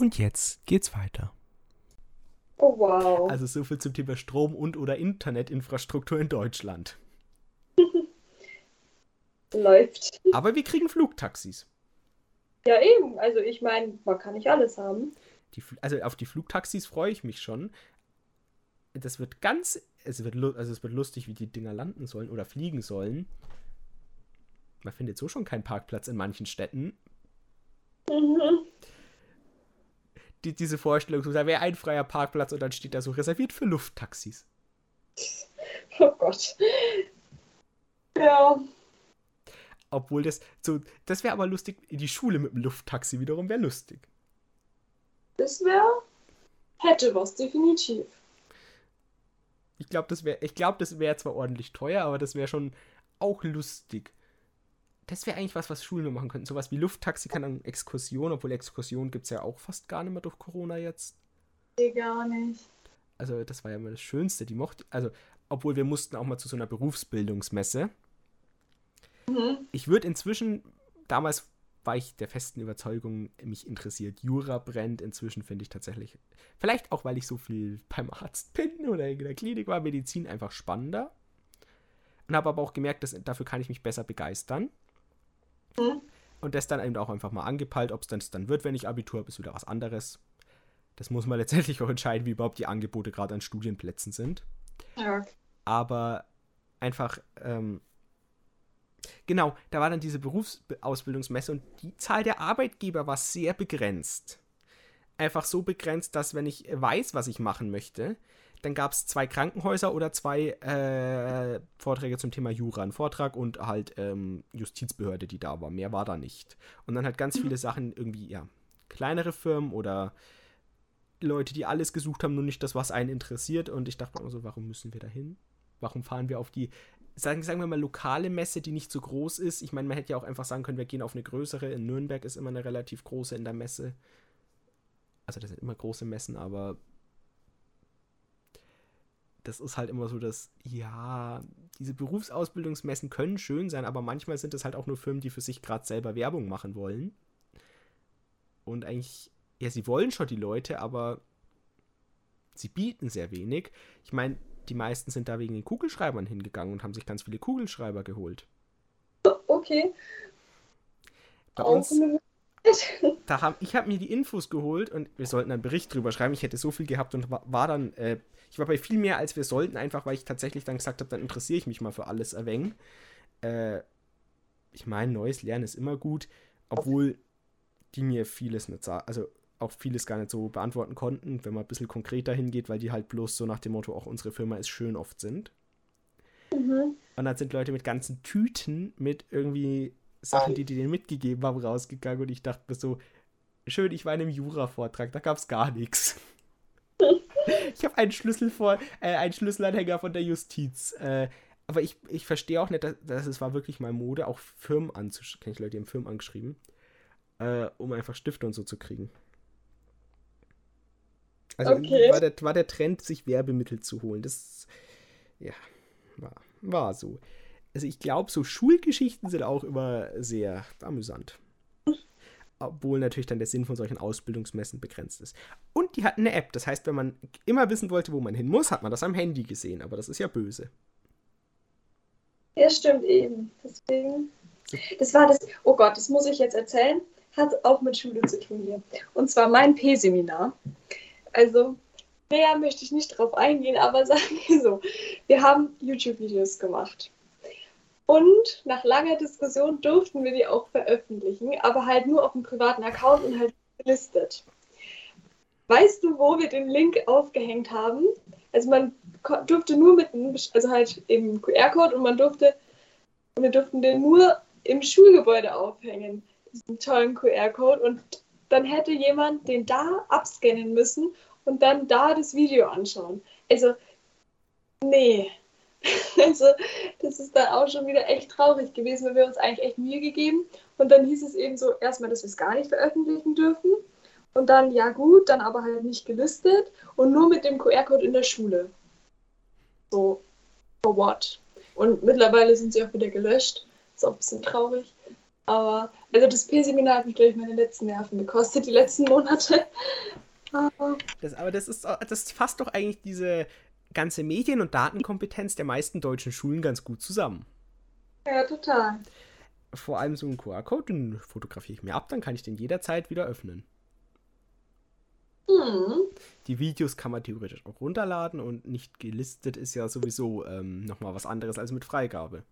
Und jetzt geht's weiter. Oh wow. Also so viel zum Thema Strom und oder Internetinfrastruktur in Deutschland. Läuft. Aber wir kriegen Flugtaxis. Ja, eben. Also ich meine, man kann nicht alles haben. Die, also auf die Flugtaxis freue ich mich schon. Das wird ganz, es wird, also es wird lustig, wie die Dinger landen sollen oder fliegen sollen. Man findet so schon keinen Parkplatz in manchen Städten. Mhm. Die, diese Vorstellung, so, da wäre ein freier Parkplatz und dann steht da so reserviert für Lufttaxis. Oh Gott. Ja. Obwohl das so, das wäre aber lustig. In die Schule mit dem Lufttaxi wiederum wäre lustig. Das wäre, hätte was, definitiv. Ich glaube, das wäre, ich glaube, das wäre zwar ordentlich teuer, aber das wäre schon auch lustig. Das wäre eigentlich was, was Schulen nur machen könnten. Sowas wie Lufttaxi kann dann Exkursion, obwohl Exkursion gibt es ja auch fast gar nicht mehr durch Corona jetzt. Nee, gar nicht. Also, das war ja immer das Schönste. Die mochte, also, obwohl wir mussten auch mal zu so einer Berufsbildungsmesse. Mhm. Ich würde inzwischen, damals war ich der festen Überzeugung, mich interessiert Jura brennt. Inzwischen finde ich tatsächlich, vielleicht auch, weil ich so viel beim Arzt bin oder in der Klinik war, Medizin einfach spannender. Und habe aber auch gemerkt, dass dafür kann ich mich besser begeistern. Mhm. Und das dann eben auch einfach mal angepeilt, ob es dann, dann wird, wenn ich Abitur habe, ist wieder was anderes. Das muss man letztendlich auch entscheiden, wie überhaupt die Angebote gerade an Studienplätzen sind. Ja. Aber einfach, ähm, genau, da war dann diese Berufsausbildungsmesse und die Zahl der Arbeitgeber war sehr begrenzt. Einfach so begrenzt, dass wenn ich weiß, was ich machen möchte, dann gab es zwei Krankenhäuser oder zwei äh, Vorträge zum Thema Jura. Ein Vortrag und halt ähm, Justizbehörde, die da war. Mehr war da nicht. Und dann halt ganz viele Sachen irgendwie, ja, kleinere Firmen oder Leute, die alles gesucht haben, nur nicht das, was einen interessiert. Und ich dachte mir immer so, warum müssen wir da hin? Warum fahren wir auf die, sagen, sagen wir mal, lokale Messe, die nicht so groß ist? Ich meine, man hätte ja auch einfach sagen können, wir gehen auf eine größere. In Nürnberg ist immer eine relativ große in der Messe. Also das sind immer große Messen, aber das ist halt immer so, dass, ja, diese Berufsausbildungsmessen können schön sein, aber manchmal sind es halt auch nur Firmen, die für sich gerade selber Werbung machen wollen. Und eigentlich, ja, sie wollen schon die Leute, aber sie bieten sehr wenig. Ich meine, die meisten sind da wegen den Kugelschreibern hingegangen und haben sich ganz viele Kugelschreiber geholt. Okay. Bei uns, da haben, ich habe mir die Infos geholt und wir sollten einen Bericht drüber schreiben. Ich hätte so viel gehabt und war, war dann, äh, ich war bei viel mehr als wir sollten, einfach weil ich tatsächlich dann gesagt habe, dann interessiere ich mich mal für alles erwähnen. Äh, ich meine, neues Lernen ist immer gut, obwohl die mir vieles nicht sagen, also auch vieles gar nicht so beantworten konnten, wenn man ein bisschen konkreter hingeht, weil die halt bloß so nach dem Motto, auch unsere Firma ist schön oft sind. Mhm. Und dann sind Leute mit ganzen Tüten mit irgendwie Sachen, die die denen mitgegeben haben, rausgegangen und ich dachte mir so, schön, ich war in einem Jura-Vortrag, da gab es gar nichts. Ich habe einen Schlüssel vor, äh, einen Schlüsselanhänger von der Justiz. Äh, aber ich, ich verstehe auch nicht, dass, dass, es war wirklich mal Mode, auch Firmen anzuschreiben. Kenne ich Leute, die haben Firmen angeschrieben, äh, um einfach Stifte und so zu kriegen. Also Okay. war, der, war der Trend, sich Werbemittel zu holen. Das, ja, war, war so. Also ich glaube, so Schulgeschichten sind auch immer sehr amüsant. Obwohl natürlich dann der Sinn von solchen Ausbildungsmessen begrenzt ist. Und die hatten eine App. Das heißt, wenn man immer wissen wollte, wo man hin muss, hat man das am Handy gesehen. Aber das ist ja böse. Ja, stimmt eben. Deswegen. Das war das. Oh Gott, das muss ich jetzt erzählen. Hat auch mit Schule zu tun hier. Und zwar mein P-Seminar. Also, näher möchte ich nicht drauf eingehen, aber sagen wir so: Wir haben YouTube-Videos gemacht. Und nach langer Diskussion durften wir die auch veröffentlichen, aber halt nur auf dem privaten Account und halt gelistet. Weißt du, wo wir den Link aufgehängt haben? Also man durfte nur mit, also halt im QR-Code und man durfte, wir durften den nur im Schulgebäude aufhängen, diesen tollen QR-Code. Und dann hätte jemand den da abscannen müssen und dann da das Video anschauen. Also, nee. Also, das ist dann auch schon wieder echt traurig gewesen, weil wir uns eigentlich echt Mühe gegeben. Und dann hieß es eben so, erstmal, dass wir es gar nicht veröffentlichen dürfen. Und dann, ja gut, dann aber halt nicht gelistet und nur mit dem QR-Code in der Schule. So, for what? Und mittlerweile sind sie auch wieder gelöscht. Ist auch ein bisschen traurig. Aber, also das P-Seminar hat mich, glaube ich, meine letzten Nerven gekostet, die letzten Monate. Aber das, aber das ist, das fasst doch eigentlich diese ganze Medien- und Datenkompetenz der meisten deutschen Schulen ganz gut zusammen. Ja, total. Vor allem so ein QR-Code, den fotografiere ich mir ab, dann kann ich den jederzeit wieder öffnen. Hm. Die Videos kann man theoretisch auch runterladen und nicht gelistet ist ja sowieso ähm, nochmal was anderes als mit Freigabe.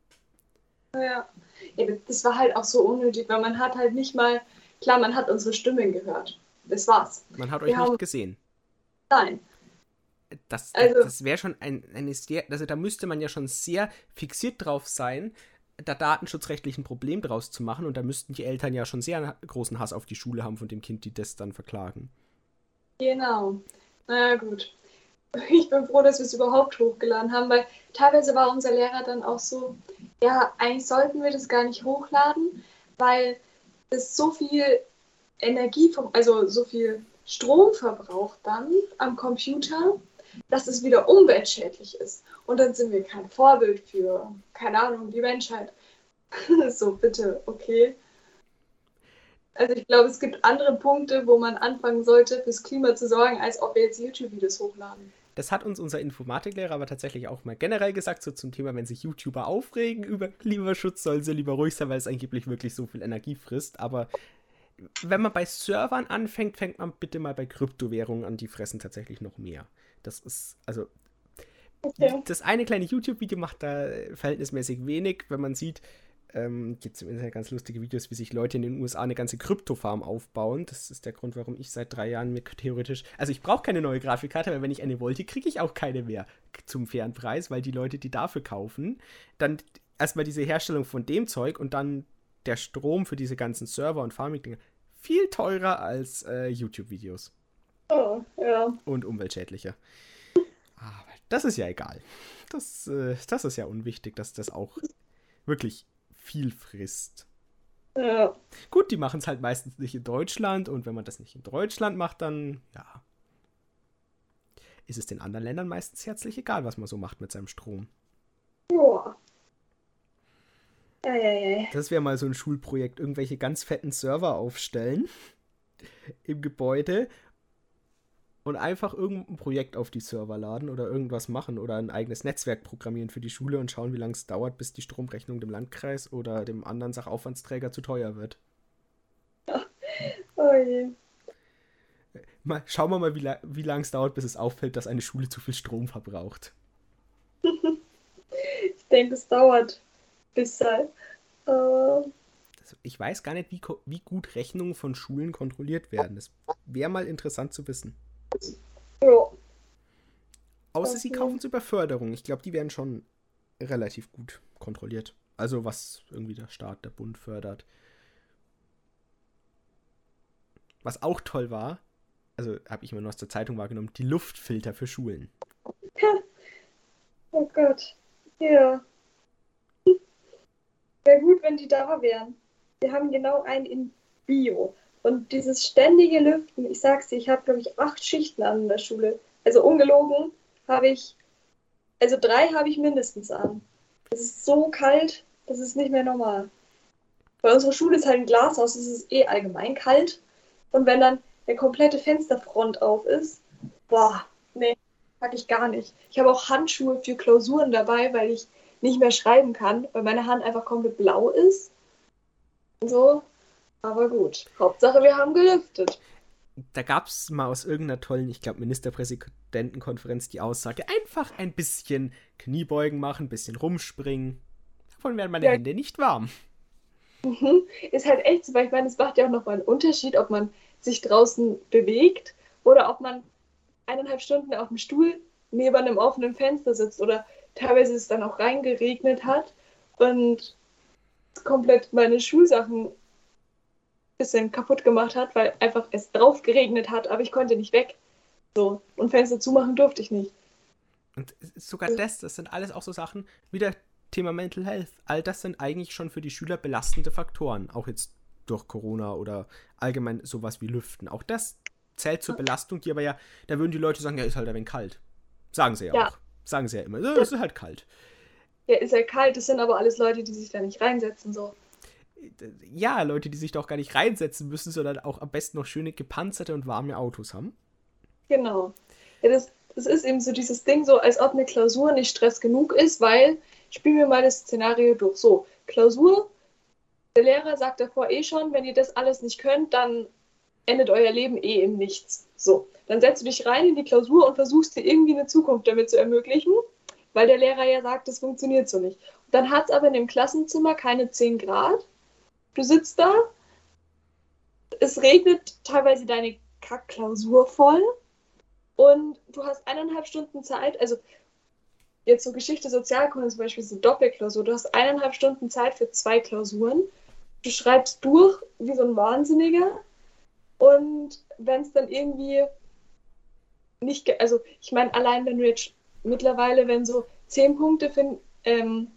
Ja. ja, das war halt auch so unnötig, weil man hat halt nicht mal, klar, man hat unsere Stimmen gehört. Das war's. Man hat euch Wir nicht haben... gesehen. Nein. Das, also, das wäre schon ein, eine sehr, also da müsste man ja schon sehr fixiert drauf sein, da datenschutzrechtlich ein Problem draus zu machen und da müssten die Eltern ja schon sehr großen Hass auf die Schule haben von dem Kind, die das dann verklagen. Genau. Na gut. Ich bin froh, dass wir es überhaupt hochgeladen haben, weil teilweise war unser Lehrer dann auch so, ja, eigentlich sollten wir das gar nicht hochladen, weil es so viel Energie, also so viel Strom verbraucht dann am Computer, dass es wieder umweltschädlich ist. Und dann sind wir kein Vorbild für, keine Ahnung, die Menschheit. so, bitte, okay. Also ich glaube, es gibt andere Punkte, wo man anfangen sollte, fürs Klima zu sorgen, als ob wir jetzt YouTube-Videos hochladen. Das hat uns unser Informatiklehrer aber tatsächlich auch mal generell gesagt, so zum Thema, wenn sich YouTuber aufregen über Klimaschutz, sollen sie lieber ruhig sein, weil es angeblich wirklich so viel Energie frisst. Aber wenn man bei Servern anfängt, fängt man bitte mal bei Kryptowährungen an, die fressen tatsächlich noch mehr. Das ist, also, okay. das eine kleine YouTube-Video macht da verhältnismäßig wenig, wenn man sieht, ähm, gibt es im Internet ganz lustige Videos, wie sich Leute in den USA eine ganze Kryptofarm aufbauen. Das ist der Grund, warum ich seit drei Jahren mir theoretisch. Also ich brauche keine neue Grafikkarte, weil wenn ich eine wollte, kriege ich auch keine mehr zum fairen Preis, weil die Leute, die dafür kaufen, dann erstmal diese Herstellung von dem Zeug und dann der Strom für diese ganzen Server und Farming-Dinge viel teurer als äh, YouTube-Videos. Oh, ja. Und umweltschädlicher. Aber das ist ja egal. Das, äh, das ist ja unwichtig, dass das auch wirklich viel frisst. Ja. Gut, die machen es halt meistens nicht in Deutschland und wenn man das nicht in Deutschland macht, dann ja. Ist es den anderen Ländern meistens herzlich egal, was man so macht mit seinem Strom. Boah. Das wäre mal so ein Schulprojekt, irgendwelche ganz fetten Server aufstellen im Gebäude und einfach irgendein Projekt auf die Server laden oder irgendwas machen oder ein eigenes Netzwerk programmieren für die Schule und schauen, wie lange es dauert, bis die Stromrechnung dem Landkreis oder dem anderen Sachaufwandsträger zu teuer wird. Oh je. Mal, schauen wir mal, wie, la wie lange es dauert, bis es auffällt, dass eine Schule zu viel Strom verbraucht. ich denke, es dauert bis halt. Uh... Ich weiß gar nicht, wie, wie gut Rechnungen von Schulen kontrolliert werden. Das wäre mal interessant zu wissen. Ja. Außer sie kaufen es über Förderung. Ich glaube, die werden schon relativ gut kontrolliert. Also was irgendwie der Staat, der Bund fördert. Was auch toll war, also habe ich immer nur aus der Zeitung wahrgenommen, die Luftfilter für Schulen. Oh Gott. Ja. Wäre gut, wenn die da wären. Wir haben genau einen in Bio. Und dieses ständige Lüften, ich sag's dir, ich habe, glaube ich, acht Schichten an in der Schule. Also ungelogen habe ich, also drei habe ich mindestens an. Es ist so kalt, das ist nicht mehr normal. Bei unserer Schule ist halt ein Glashaus, es ist eh allgemein kalt. Und wenn dann der komplette Fensterfront auf ist, boah, nee, mag ich gar nicht. Ich habe auch Handschuhe für Klausuren dabei, weil ich nicht mehr schreiben kann, weil meine Hand einfach komplett blau ist. Und so, aber gut, Hauptsache wir haben gelüftet. Da gab es mal aus irgendeiner tollen, ich glaube, Ministerpräsidentenkonferenz die Aussage, einfach ein bisschen Kniebeugen machen, ein bisschen rumspringen. Davon werden meine ja. Hände nicht warm. Mhm. Ist halt echt so, weil ich meine, es macht ja auch nochmal einen Unterschied, ob man sich draußen bewegt oder ob man eineinhalb Stunden auf dem Stuhl neben einem offenen Fenster sitzt oder teilweise es dann auch reingeregnet hat und komplett meine Schulsachen bisschen kaputt gemacht hat, weil einfach es drauf geregnet hat, aber ich konnte nicht weg. So. Und Fenster zumachen durfte ich nicht. Und sogar das, das sind alles auch so Sachen, wieder Thema Mental Health. All das sind eigentlich schon für die Schüler belastende Faktoren. Auch jetzt durch Corona oder allgemein sowas wie Lüften. Auch das zählt zur Belastung, die aber ja, da würden die Leute sagen, ja, ist halt ein wenig kalt. Sagen sie ja, ja. auch. Sagen sie ja immer, es ist halt kalt. Ja, ist ja kalt, das sind aber alles Leute, die sich da nicht reinsetzen, so. Ja, Leute, die sich doch gar nicht reinsetzen müssen, sondern auch am besten noch schöne gepanzerte und warme Autos haben. Genau. Ja, das, das ist eben so dieses Ding, so als ob eine Klausur nicht Stress genug ist, weil, spielen wir mal das Szenario durch. So, Klausur, der Lehrer sagt davor eh schon, wenn ihr das alles nicht könnt, dann endet euer Leben eh im Nichts. So, dann setzt du dich rein in die Klausur und versuchst dir irgendwie eine Zukunft damit zu ermöglichen, weil der Lehrer ja sagt, das funktioniert so nicht. Und dann hat es aber in dem Klassenzimmer keine 10 Grad. Du sitzt da, es regnet teilweise deine Kackklausur voll. Und du hast eineinhalb Stunden Zeit, also jetzt so Geschichte, Sozialkunde zum Beispiel, so Doppelklausur, du hast eineinhalb Stunden Zeit für zwei Klausuren. Du schreibst durch wie so ein Wahnsinniger. Und wenn es dann irgendwie nicht, also ich meine, allein wenn du jetzt mittlerweile, wenn so zehn Punkte finden, ähm,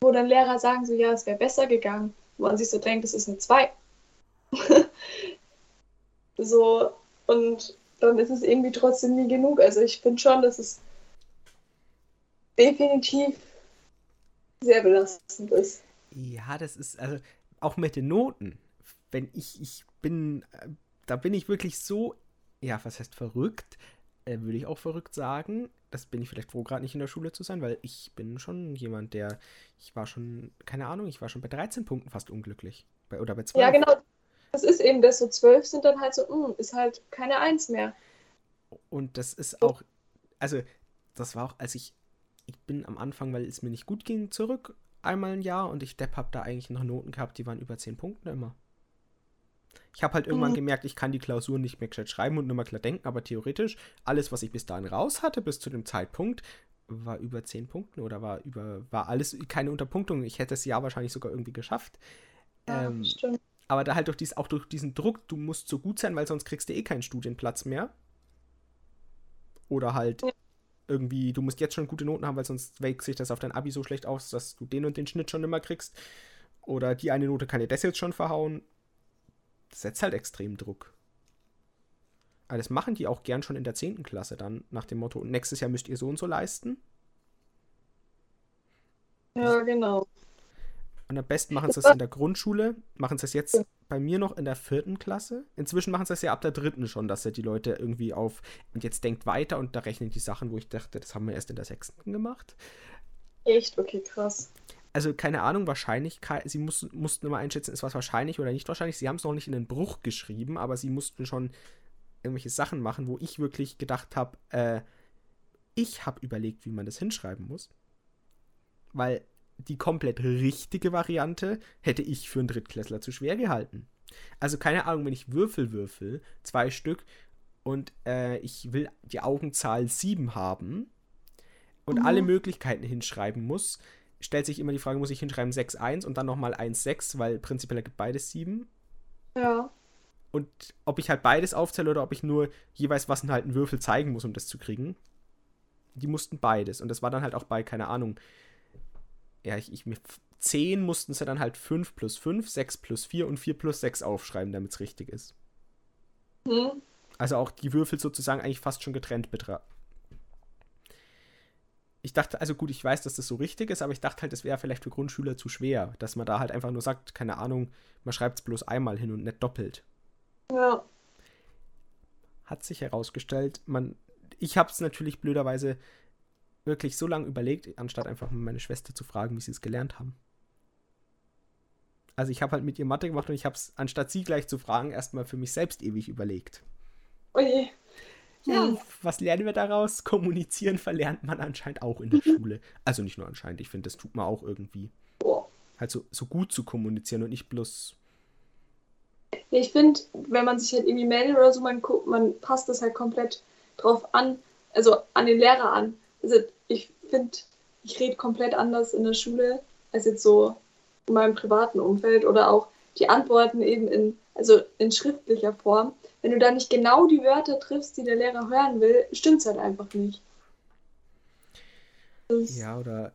wo dann Lehrer sagen, so ja, es wäre besser gegangen, wo man sich so denkt, es ist eine 2. so, und dann ist es irgendwie trotzdem nie genug. Also ich finde schon, dass es definitiv sehr belastend ist. Ja, das ist, also auch mit den Noten. Wenn ich, ich bin, äh, da bin ich wirklich so, ja, was heißt verrückt? Äh, Würde ich auch verrückt sagen. Das bin ich vielleicht froh, gerade nicht in der Schule zu sein, weil ich bin schon jemand, der, ich war schon, keine Ahnung, ich war schon bei 13 Punkten fast unglücklich. Bei, oder bei 12. Ja, genau. Das ist eben das, so 12 sind dann halt so, mh, hm, ist halt keine 1 mehr. Und das ist auch, also, das war auch, als ich, ich bin am Anfang, weil es mir nicht gut ging, zurück einmal ein Jahr und ich Depp habe da eigentlich noch Noten gehabt, die waren über 10 Punkte immer. Ich habe halt irgendwann mhm. gemerkt, ich kann die Klausur nicht mehr gescheit schreiben und nur mal klar denken, aber theoretisch, alles, was ich bis dahin raus hatte, bis zu dem Zeitpunkt, war über 10 Punkten oder war über, war alles keine Unterpunktung. Ich hätte das Jahr wahrscheinlich sogar irgendwie geschafft. Ja, ähm, stimmt. Aber da halt durch dies, auch durch diesen Druck, du musst so gut sein, weil sonst kriegst du eh keinen Studienplatz mehr. Oder halt ja. irgendwie, du musst jetzt schon gute Noten haben, weil sonst wägt sich das auf dein Abi so schlecht aus, dass du den und den Schnitt schon immer kriegst. Oder die eine Note kann dir das jetzt schon verhauen. Das setzt halt extrem Druck. Aber das machen die auch gern schon in der 10. Klasse dann, nach dem Motto, nächstes Jahr müsst ihr so und so leisten. Ja, genau. Und am besten machen sie das in der Grundschule, machen sie das jetzt bei mir noch in der vierten Klasse. Inzwischen machen sie das ja ab der dritten schon, dass ja die Leute irgendwie auf und jetzt denkt weiter und da rechnen die Sachen, wo ich dachte, das haben wir erst in der sechsten gemacht. Echt? Okay, krass. Also keine Ahnung, Wahrscheinlichkeit, sie muss, mussten immer einschätzen, ist was wahrscheinlich oder nicht wahrscheinlich. Sie haben es noch nicht in den Bruch geschrieben, aber sie mussten schon irgendwelche Sachen machen, wo ich wirklich gedacht habe, äh, ich habe überlegt, wie man das hinschreiben muss. Weil die komplett richtige Variante hätte ich für einen Drittklässler zu schwer gehalten. Also keine Ahnung, wenn ich Würfel würfel, zwei Stück, und äh, ich will die Augenzahl 7 haben und mhm. alle Möglichkeiten hinschreiben muss, stellt sich immer die Frage, muss ich hinschreiben 6-1 und dann nochmal 1-6, weil prinzipiell ergibt beides 7. Ja. Und ob ich halt beides aufzähle oder ob ich nur jeweils was halt einen Würfel zeigen muss, um das zu kriegen. Die mussten beides. Und das war dann halt auch bei, keine Ahnung, ja, ich, ich mir 10 mussten sie dann halt 5 plus 5, 6 plus 4 und 4 plus 6 aufschreiben, damit es richtig ist. Mhm. Also auch die Würfel sozusagen eigentlich fast schon getrennt betrachten. Ich dachte, also gut, ich weiß, dass das so richtig ist, aber ich dachte halt, es wäre vielleicht für Grundschüler zu schwer, dass man da halt einfach nur sagt, keine Ahnung, man schreibt es bloß einmal hin und nicht doppelt. Ja. Hat sich herausgestellt, man, ich habe es natürlich blöderweise wirklich so lange überlegt, anstatt einfach mal meine Schwester zu fragen, wie sie es gelernt haben. Also ich habe halt mit ihr Mathe gemacht und ich habe es, anstatt sie gleich zu fragen, erstmal für mich selbst ewig überlegt. Oje. Ja, was lernen wir daraus? Kommunizieren verlernt man anscheinend auch in der Schule. Also nicht nur anscheinend, ich finde, das tut man auch irgendwie. Halt so, so gut zu kommunizieren und nicht bloß. Ich finde, wenn man sich halt irgendwie meldet oder so, man, man passt das halt komplett drauf an, also an den Lehrer an. Also ich finde, ich rede komplett anders in der Schule als jetzt so in meinem privaten Umfeld oder auch die Antworten eben in, also in schriftlicher Form. Wenn du da nicht genau die Wörter triffst, die der Lehrer hören will, stimmt es halt einfach nicht. Das ja, oder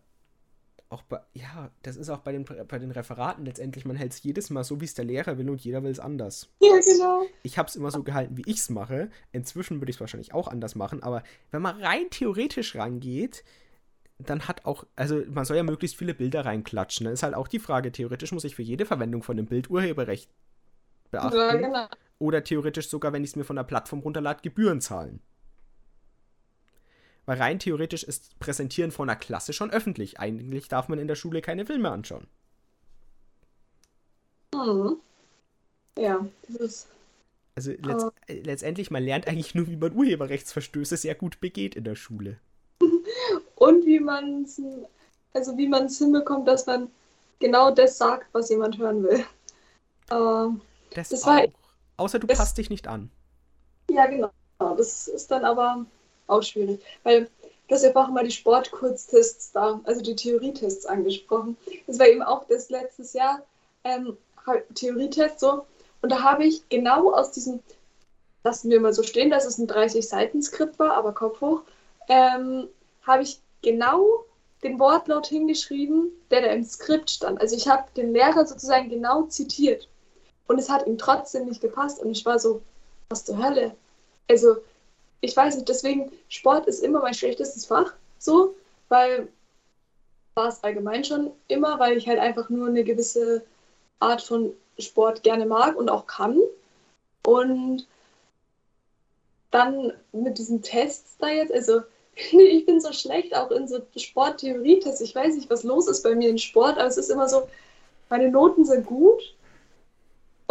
auch bei, ja, das ist auch bei den, bei den Referaten letztendlich, man hält es jedes Mal so, wie es der Lehrer will und jeder will es anders. Ja, genau. Ich habe es immer so gehalten, wie ich es mache. Inzwischen würde ich es wahrscheinlich auch anders machen, aber wenn man rein theoretisch rangeht, dann hat auch, also man soll ja möglichst viele Bilder reinklatschen. Dann ist halt auch die Frage, theoretisch muss ich für jede Verwendung von einem Bild Urheberrecht beachten. Ja, genau. Oder theoretisch sogar, wenn ich es mir von der Plattform runterlade, Gebühren zahlen. Weil rein theoretisch ist Präsentieren von einer Klasse schon öffentlich. Eigentlich darf man in der Schule keine Filme anschauen. Mhm. Ja, das ist. Also letzt, oh. letztendlich, man lernt eigentlich nur, wie man Urheberrechtsverstöße sehr gut begeht in der Schule. Und wie man es also wie man es hinbekommt, dass man genau das sagt, was jemand hören will. Äh, das, das war, Außer du das, passt dich nicht an. Ja, genau. Das ist dann aber auch schwierig. Weil du hast ja vorhin mal die Sportkurztests da, also die Theorietests angesprochen. Das war eben auch das letztes Jahr, ähm, halt Theorietest so. Und da habe ich genau aus diesem, lassen wir mal so stehen, dass es ein 30-Seiten-Skript war, aber Kopf hoch, ähm, habe ich genau den Wortlaut hingeschrieben, der da im Skript stand. Also ich habe den Lehrer sozusagen genau zitiert. Und es hat ihm trotzdem nicht gepasst. Und ich war so, was zur Hölle? Also, ich weiß nicht, deswegen, Sport ist immer mein schlechtestes Fach, so, weil war es allgemein schon immer, weil ich halt einfach nur eine gewisse Art von Sport gerne mag und auch kann. Und dann mit diesen Tests da jetzt, also ich bin so schlecht auch in so Sporttheorie-Tests. Ich weiß nicht, was los ist bei mir in Sport, aber es ist immer so, meine Noten sind gut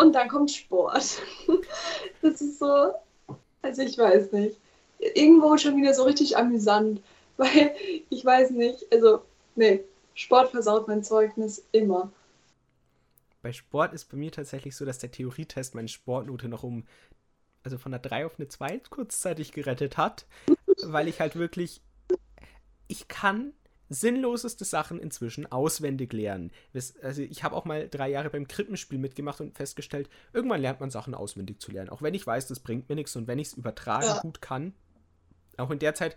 und dann kommt Sport. Das ist so, also ich weiß nicht. Irgendwo schon wieder so richtig amüsant, weil ich weiß nicht, also nee, Sport versaut mein Zeugnis immer. Bei Sport ist bei mir tatsächlich so, dass der Theorietest meine Sportnote noch um, also von einer 3 auf eine 2 kurzzeitig gerettet hat, weil ich halt wirklich, ich kann sinnloseste Sachen inzwischen auswendig lernen. Also ich habe auch mal drei Jahre beim Krippenspiel mitgemacht und festgestellt, irgendwann lernt man Sachen auswendig zu lernen. Auch wenn ich weiß, das bringt mir nichts und wenn ich es übertragen ja. gut kann. Auch in der Zeit,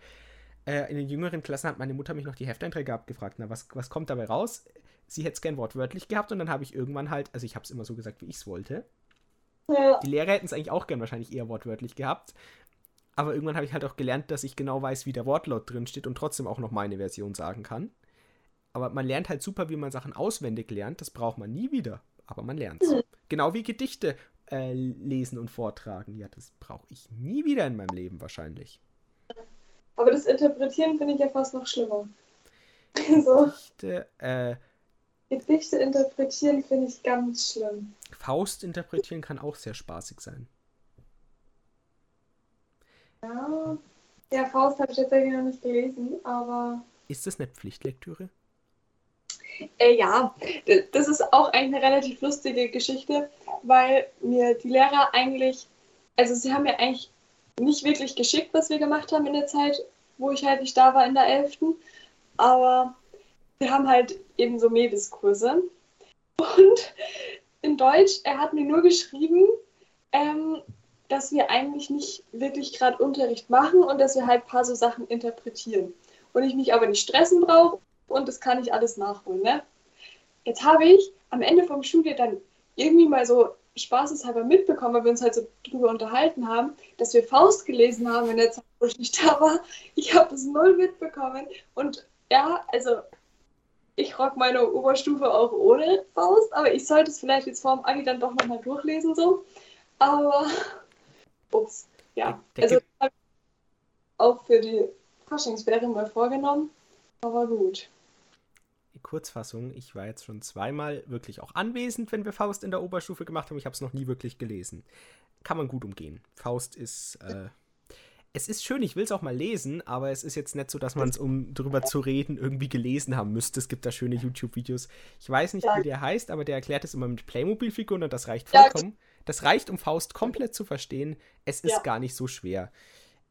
äh, in den jüngeren Klassen hat meine Mutter mich noch die Hefteinträge abgefragt, na, was, was kommt dabei raus? Sie hätte es gern wortwörtlich gehabt und dann habe ich irgendwann halt, also ich habe es immer so gesagt, wie ich es wollte. Ja. Die Lehrer hätten es eigentlich auch gern wahrscheinlich eher wortwörtlich gehabt. Aber irgendwann habe ich halt auch gelernt, dass ich genau weiß, wie der Wortlaut drin steht und trotzdem auch noch meine Version sagen kann. Aber man lernt halt super, wie man Sachen auswendig lernt. Das braucht man nie wieder. Aber man lernt es. Mhm. Genau wie Gedichte äh, lesen und vortragen. Ja, das brauche ich nie wieder in meinem Leben wahrscheinlich. Aber das Interpretieren finde ich ja fast noch schlimmer. Gedichte, äh, Gedichte interpretieren finde ich ganz schlimm. Faust interpretieren kann auch sehr spaßig sein. Ja, ja Faust habe ich tatsächlich noch nicht gelesen, aber. Ist das eine Pflichtlektüre? Äh, ja, das ist auch eigentlich eine relativ lustige Geschichte, weil mir die Lehrer eigentlich, also sie haben mir eigentlich nicht wirklich geschickt, was wir gemacht haben in der Zeit, wo ich halt nicht da war in der 11. Aber wir haben halt eben so Mebis-Kurse. Und in Deutsch, er hat mir nur geschrieben, ähm, dass wir eigentlich nicht wirklich gerade Unterricht machen und dass wir halt ein paar so Sachen interpretieren. Und ich mich aber nicht stressen brauche und das kann ich alles nachholen. Ne? Jetzt habe ich am Ende vom Schuljahr dann irgendwie mal so spaßeshalber mitbekommen, weil wir uns halt so drüber unterhalten haben, dass wir Faust gelesen haben in der Zeit, wo ich nicht da war. Ich habe das null mitbekommen. Und ja, also ich rock meine Oberstufe auch ohne Faust, aber ich sollte es vielleicht jetzt vor dem Abi dann doch nochmal durchlesen so. Aber ups, ja. Der, der also habe ich auch für die Faschingsferien mal vorgenommen, aber gut. Die Kurzfassung, ich war jetzt schon zweimal wirklich auch anwesend, wenn wir Faust in der Oberstufe gemacht haben. Ich habe es noch nie wirklich gelesen. Kann man gut umgehen. Faust ist. Äh, es ist schön, ich will es auch mal lesen, aber es ist jetzt nicht so, dass man es, um drüber zu reden, irgendwie gelesen haben müsste. Es gibt da schöne YouTube-Videos. Ich weiß nicht, ja. wie der heißt, aber der erklärt es immer mit Playmobil-Figuren und das reicht vollkommen. Ja, das reicht, um Faust komplett zu verstehen. Es ist ja. gar nicht so schwer.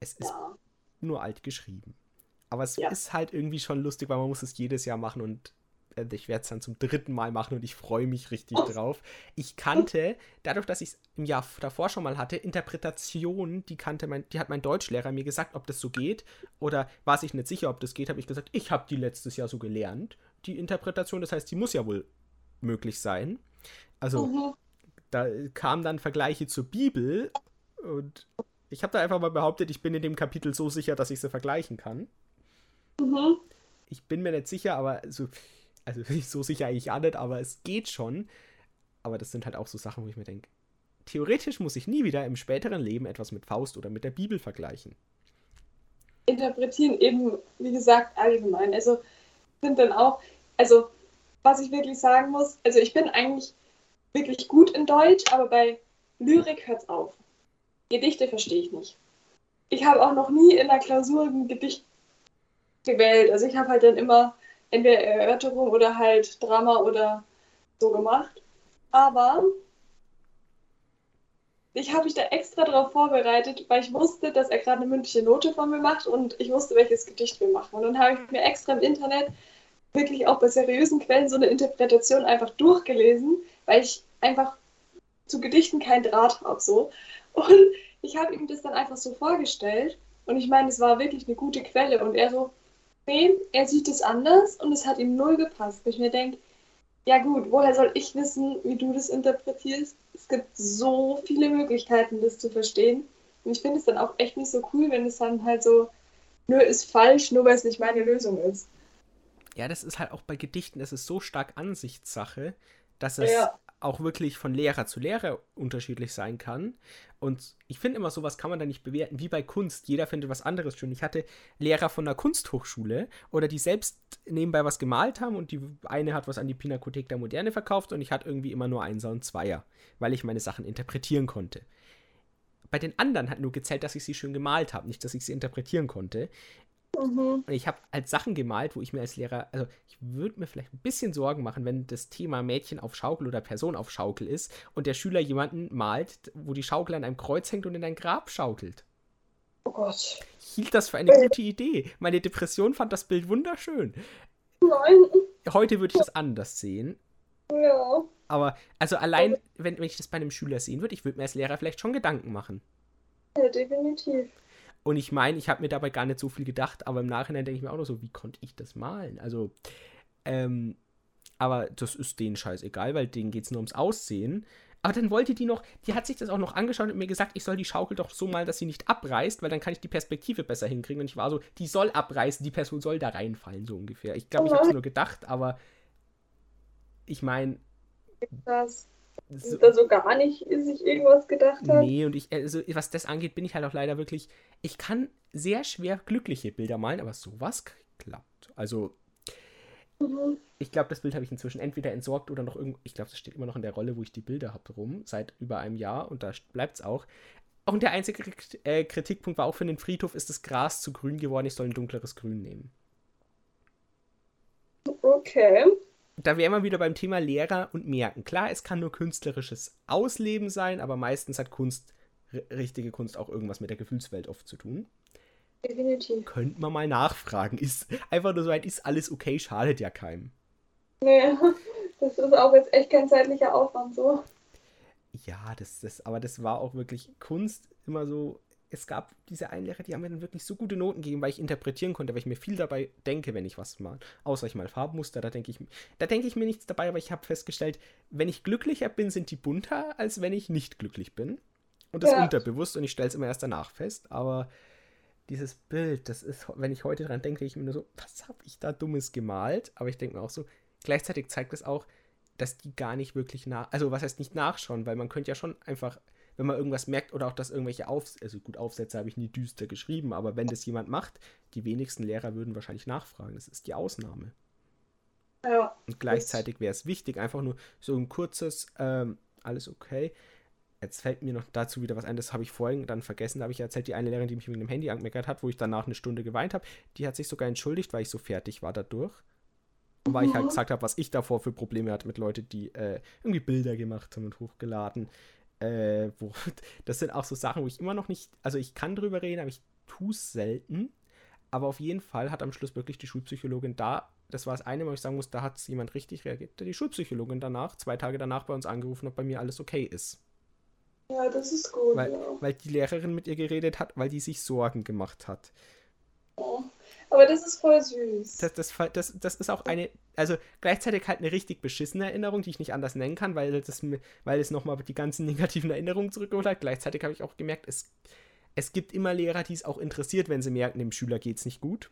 Es ist ja. nur alt geschrieben. Aber es ja. ist halt irgendwie schon lustig, weil man muss es jedes Jahr machen und äh, ich werde es dann zum dritten Mal machen und ich freue mich richtig oh. drauf. Ich kannte, dadurch, dass ich es im Jahr davor schon mal hatte, Interpretationen, die kannte mein, die hat mein Deutschlehrer mir gesagt, ob das so geht. Oder war sich nicht sicher, ob das geht, habe ich gesagt, ich habe die letztes Jahr so gelernt, die Interpretation. Das heißt, die muss ja wohl möglich sein. Also, mhm da kamen dann Vergleiche zur Bibel und ich habe da einfach mal behauptet, ich bin in dem Kapitel so sicher, dass ich sie vergleichen kann. Mhm. ich bin mir nicht sicher, aber so, also so sicher eigentlich auch nicht, aber es geht schon. Aber das sind halt auch so Sachen, wo ich mir denke, theoretisch muss ich nie wieder im späteren Leben etwas mit Faust oder mit der Bibel vergleichen. Interpretieren eben, wie gesagt, allgemein. Also finde dann auch, also was ich wirklich sagen muss, also ich bin eigentlich wirklich gut in Deutsch, aber bei Lyrik hört es auf. Gedichte verstehe ich nicht. Ich habe auch noch nie in der Klausur ein Gedicht gewählt. Also ich habe halt dann immer entweder Erörterung oder halt Drama oder so gemacht. Aber ich habe mich da extra darauf vorbereitet, weil ich wusste, dass er gerade eine mündliche Note von mir macht und ich wusste, welches Gedicht wir machen. Und dann habe ich mir extra im Internet wirklich auch bei seriösen Quellen so eine Interpretation einfach durchgelesen, weil ich einfach zu Gedichten keinen Draht habe. So. Und ich habe ihm das dann einfach so vorgestellt und ich meine, es war wirklich eine gute Quelle und er so, nee, er sieht es anders und es hat ihm null gepasst. Wo ich mir denke, ja gut, woher soll ich wissen, wie du das interpretierst? Es gibt so viele Möglichkeiten, das zu verstehen. Und ich finde es dann auch echt nicht so cool, wenn es dann halt so, nur ist falsch, nur weil es nicht meine Lösung ist. Ja, das ist halt auch bei Gedichten, das ist so stark Ansichtssache, dass es ja. auch wirklich von Lehrer zu Lehrer unterschiedlich sein kann. Und ich finde immer, sowas kann man da nicht bewerten, wie bei Kunst. Jeder findet was anderes schön. Ich hatte Lehrer von der Kunsthochschule oder die selbst nebenbei was gemalt haben und die eine hat was an die Pinakothek der Moderne verkauft und ich hatte irgendwie immer nur Einser und Zweier, weil ich meine Sachen interpretieren konnte. Bei den anderen hat nur gezählt, dass ich sie schön gemalt habe, nicht, dass ich sie interpretieren konnte. Mhm. Und ich habe halt Sachen gemalt, wo ich mir als Lehrer, also ich würde mir vielleicht ein bisschen Sorgen machen, wenn das Thema Mädchen auf Schaukel oder Person auf Schaukel ist und der Schüler jemanden malt, wo die Schaukel an einem Kreuz hängt und in ein Grab schaukelt. Oh Gott. Ich hielt das für eine gute Idee. Meine Depression fand das Bild wunderschön. Nein. Heute würde ich das anders sehen. Ja. Aber, also allein, wenn, wenn ich das bei einem Schüler sehen würde, ich würde mir als Lehrer vielleicht schon Gedanken machen. Ja, definitiv. Und ich meine, ich habe mir dabei gar nicht so viel gedacht, aber im Nachhinein denke ich mir auch noch so, wie konnte ich das malen? Also, ähm, aber das ist denen scheißegal, weil denen geht es nur ums Aussehen. Aber dann wollte die noch, die hat sich das auch noch angeschaut und mir gesagt, ich soll die Schaukel doch so malen, dass sie nicht abreißt, weil dann kann ich die Perspektive besser hinkriegen. Und ich war so, die soll abreißen, die Person soll da reinfallen, so ungefähr. Ich glaube, ich habe es nur gedacht, aber ich meine. Das so, da so gar nicht sich irgendwas gedacht hat. Nee, und ich, also was das angeht, bin ich halt auch leider wirklich, ich kann sehr schwer glückliche Bilder malen, aber sowas klappt. Also, ich glaube, das Bild habe ich inzwischen entweder entsorgt oder noch irgendwo, ich glaube, das steht immer noch in der Rolle, wo ich die Bilder habe, rum, seit über einem Jahr und da bleibt es auch. Und der einzige äh, Kritikpunkt war auch für den Friedhof, ist das Gras zu grün geworden, ich soll ein dunkleres Grün nehmen. Okay da wären wir wieder beim Thema Lehrer und Merken. Klar, es kann nur künstlerisches Ausleben sein, aber meistens hat Kunst, richtige Kunst auch irgendwas mit der Gefühlswelt oft zu tun. Definitiv. Könnte man mal nachfragen. Ist einfach nur so ein, ist alles okay, schadet ja keinem. Nee, das ist auch jetzt echt kein zeitlicher Aufwand so. Ja, das, das, aber das war auch wirklich Kunst immer so es gab diese einen Lehrer, die haben mir dann wirklich so gute Noten gegeben, weil ich interpretieren konnte, weil ich mir viel dabei denke, wenn ich was mal. Außer ich mal Farbmuster, da denke ich, da denke ich mir nichts dabei, aber ich habe festgestellt, wenn ich glücklicher bin, sind die bunter, als wenn ich nicht glücklich bin. Und das ja. unterbewusst und ich stelle es immer erst danach fest, aber dieses Bild, das ist, wenn ich heute dran denke, ich mir nur so, was habe ich da Dummes gemalt? Aber ich denke mir auch so, gleichzeitig zeigt es auch, dass die gar nicht wirklich nach, also was heißt nicht nachschauen, weil man könnte ja schon einfach wenn man irgendwas merkt oder auch, dass irgendwelche Aufsätze, also gut, Aufsätze habe ich nie düster geschrieben, aber wenn das jemand macht, die wenigsten Lehrer würden wahrscheinlich nachfragen. Das ist die Ausnahme. Ja. Und gleichzeitig wäre es wichtig, einfach nur so ein kurzes, ähm, alles okay. Jetzt fällt mir noch dazu wieder was ein, das habe ich vorhin dann vergessen, da habe ich erzählt, die eine Lehrerin, die mich mit dem Handy angemeckert hat, wo ich danach eine Stunde geweint habe, die hat sich sogar entschuldigt, weil ich so fertig war dadurch. Und weil ich halt mhm. gesagt habe, was ich davor für Probleme hatte mit Leuten, die äh, irgendwie Bilder gemacht haben und hochgeladen. Äh, wo, das sind auch so Sachen, wo ich immer noch nicht, also ich kann drüber reden, aber ich tue es selten. Aber auf jeden Fall hat am Schluss wirklich die Schulpsychologin da, das war das eine, wo ich sagen muss, da hat jemand richtig reagiert. Die Schulpsychologin danach, zwei Tage danach bei uns angerufen, ob bei mir alles okay ist. Ja, das ist gut. Weil, ja. weil die Lehrerin mit ihr geredet hat, weil die sich Sorgen gemacht hat. Oh. Aber das ist voll süß. Das, das, das, das ist auch eine, also gleichzeitig halt eine richtig beschissene Erinnerung, die ich nicht anders nennen kann, weil, das, weil es nochmal die ganzen negativen Erinnerungen zurückgeholt hat. Gleichzeitig habe ich auch gemerkt, es, es gibt immer Lehrer, die es auch interessiert, wenn sie merken, dem Schüler geht es nicht gut.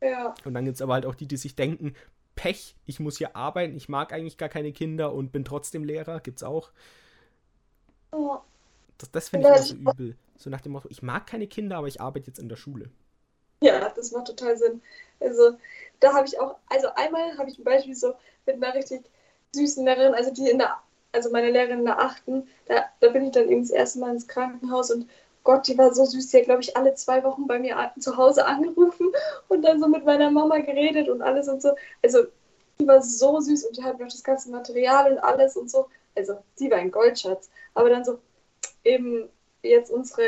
Ja. Und dann gibt es aber halt auch die, die sich denken, Pech, ich muss hier arbeiten, ich mag eigentlich gar keine Kinder und bin trotzdem Lehrer, gibt's auch. Das, das finde ich immer so übel. So nach dem Motto, ich mag keine Kinder, aber ich arbeite jetzt in der Schule. Ja, das macht total Sinn. Also, da habe ich auch, also einmal habe ich ein Beispiel so mit einer richtig süßen Lehrerin, also die in der, also meine Lehrerin in der achten, da, da bin ich dann eben das erste Mal ins Krankenhaus und Gott, die war so süß. Die hat, glaube ich, alle zwei Wochen bei mir zu Hause angerufen und dann so mit meiner Mama geredet und alles und so. Also, die war so süß und die hat noch das ganze Material und alles und so. Also, die war ein Goldschatz. Aber dann so, eben jetzt unsere,